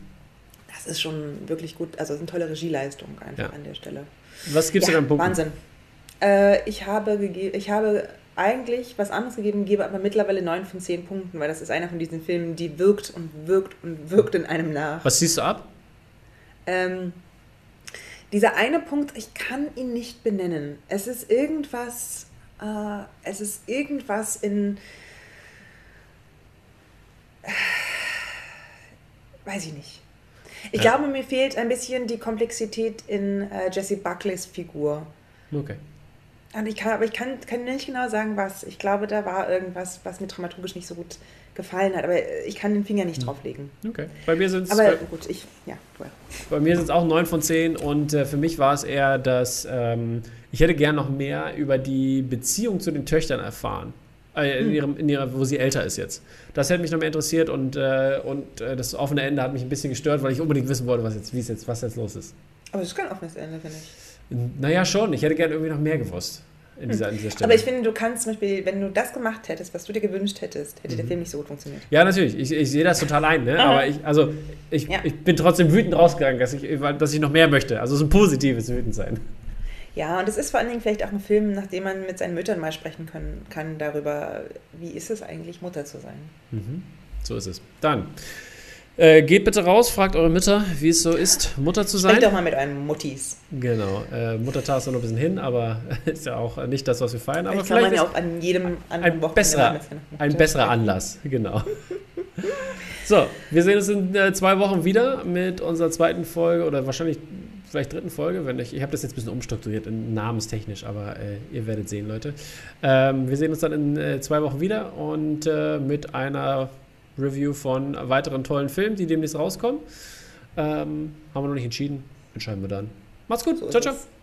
das ist schon wirklich gut. Also, es ist eine tolle Regieleistung einfach ja. an der Stelle. Was gibst ja, du denn Punkten? Wahnsinn. Äh, ich, habe ich habe eigentlich was anderes gegeben, gebe aber mittlerweile 9 von 10 Punkten, weil das ist einer von diesen Filmen, die wirkt und wirkt und wirkt in einem nach. Was siehst du ab? Ähm, dieser eine Punkt, ich kann ihn nicht benennen. Es ist irgendwas, äh, es ist irgendwas in, äh, weiß ich nicht. Ich ja. glaube, mir fehlt ein bisschen die Komplexität in äh, Jesse Buckleys Figur. Okay. Und ich kann, aber ich kann, kann nicht genau sagen, was. Ich glaube, da war irgendwas, was mir dramaturgisch nicht so gut gefallen hat. Aber ich kann den Finger nicht hm. drauflegen. Okay. Bei mir sind es. Aber bei, gut, ich, ja. Bei mir sind es auch 9 von 10 und äh, für mich war es eher, dass ähm, ich hätte gern noch mehr über die Beziehung zu den Töchtern erfahren. Äh, in, hm. ihrem, in ihrer, wo sie älter ist jetzt. Das hätte mich noch mehr interessiert und, äh, und äh, das offene Ende hat mich ein bisschen gestört, weil ich unbedingt wissen wollte, was jetzt, wie es jetzt, was jetzt los ist. Aber es ist kein offenes Ende, finde ich. Naja, schon. Ich hätte gerne irgendwie noch mehr gewusst. In dieser, in dieser Stelle. Aber ich finde, du kannst zum Beispiel, wenn du das gemacht hättest, was du dir gewünscht hättest, hätte mhm. der Film nicht so gut funktioniert. Ja, natürlich. Ich, ich sehe das total ein. Ne? Aber ich, also, ich, ja. ich bin trotzdem wütend rausgegangen, dass ich, dass ich noch mehr möchte. Also, es ist ein positives Wütendsein. Ja, und es ist vor allen Dingen vielleicht auch ein Film, nachdem man mit seinen Müttern mal sprechen können, kann darüber, wie ist es eigentlich, Mutter zu sein. Mhm. So ist es. Dann. Äh, geht bitte raus, fragt eure Mütter, wie es so ist, Mutter zu sein. Sprecht doch mal mit euren Muttis. Genau. Äh, Muttertag ist noch ein bisschen hin, aber ist ja auch nicht das, was wir feiern. Aber vielleicht, vielleicht kann man ja auch an jedem anderen ein besserer, ein besserer Anlass, genau. so, wir sehen uns in äh, zwei Wochen wieder mit unserer zweiten Folge oder wahrscheinlich vielleicht dritten Folge, wenn ich, ich habe das jetzt ein bisschen umstrukturiert, namenstechnisch, aber äh, ihr werdet sehen, Leute. Ähm, wir sehen uns dann in äh, zwei Wochen wieder und äh, mit einer Review von weiteren tollen Filmen, die demnächst rauskommen. Ähm, haben wir noch nicht entschieden, entscheiden wir dann. Macht's gut, so ciao, ciao.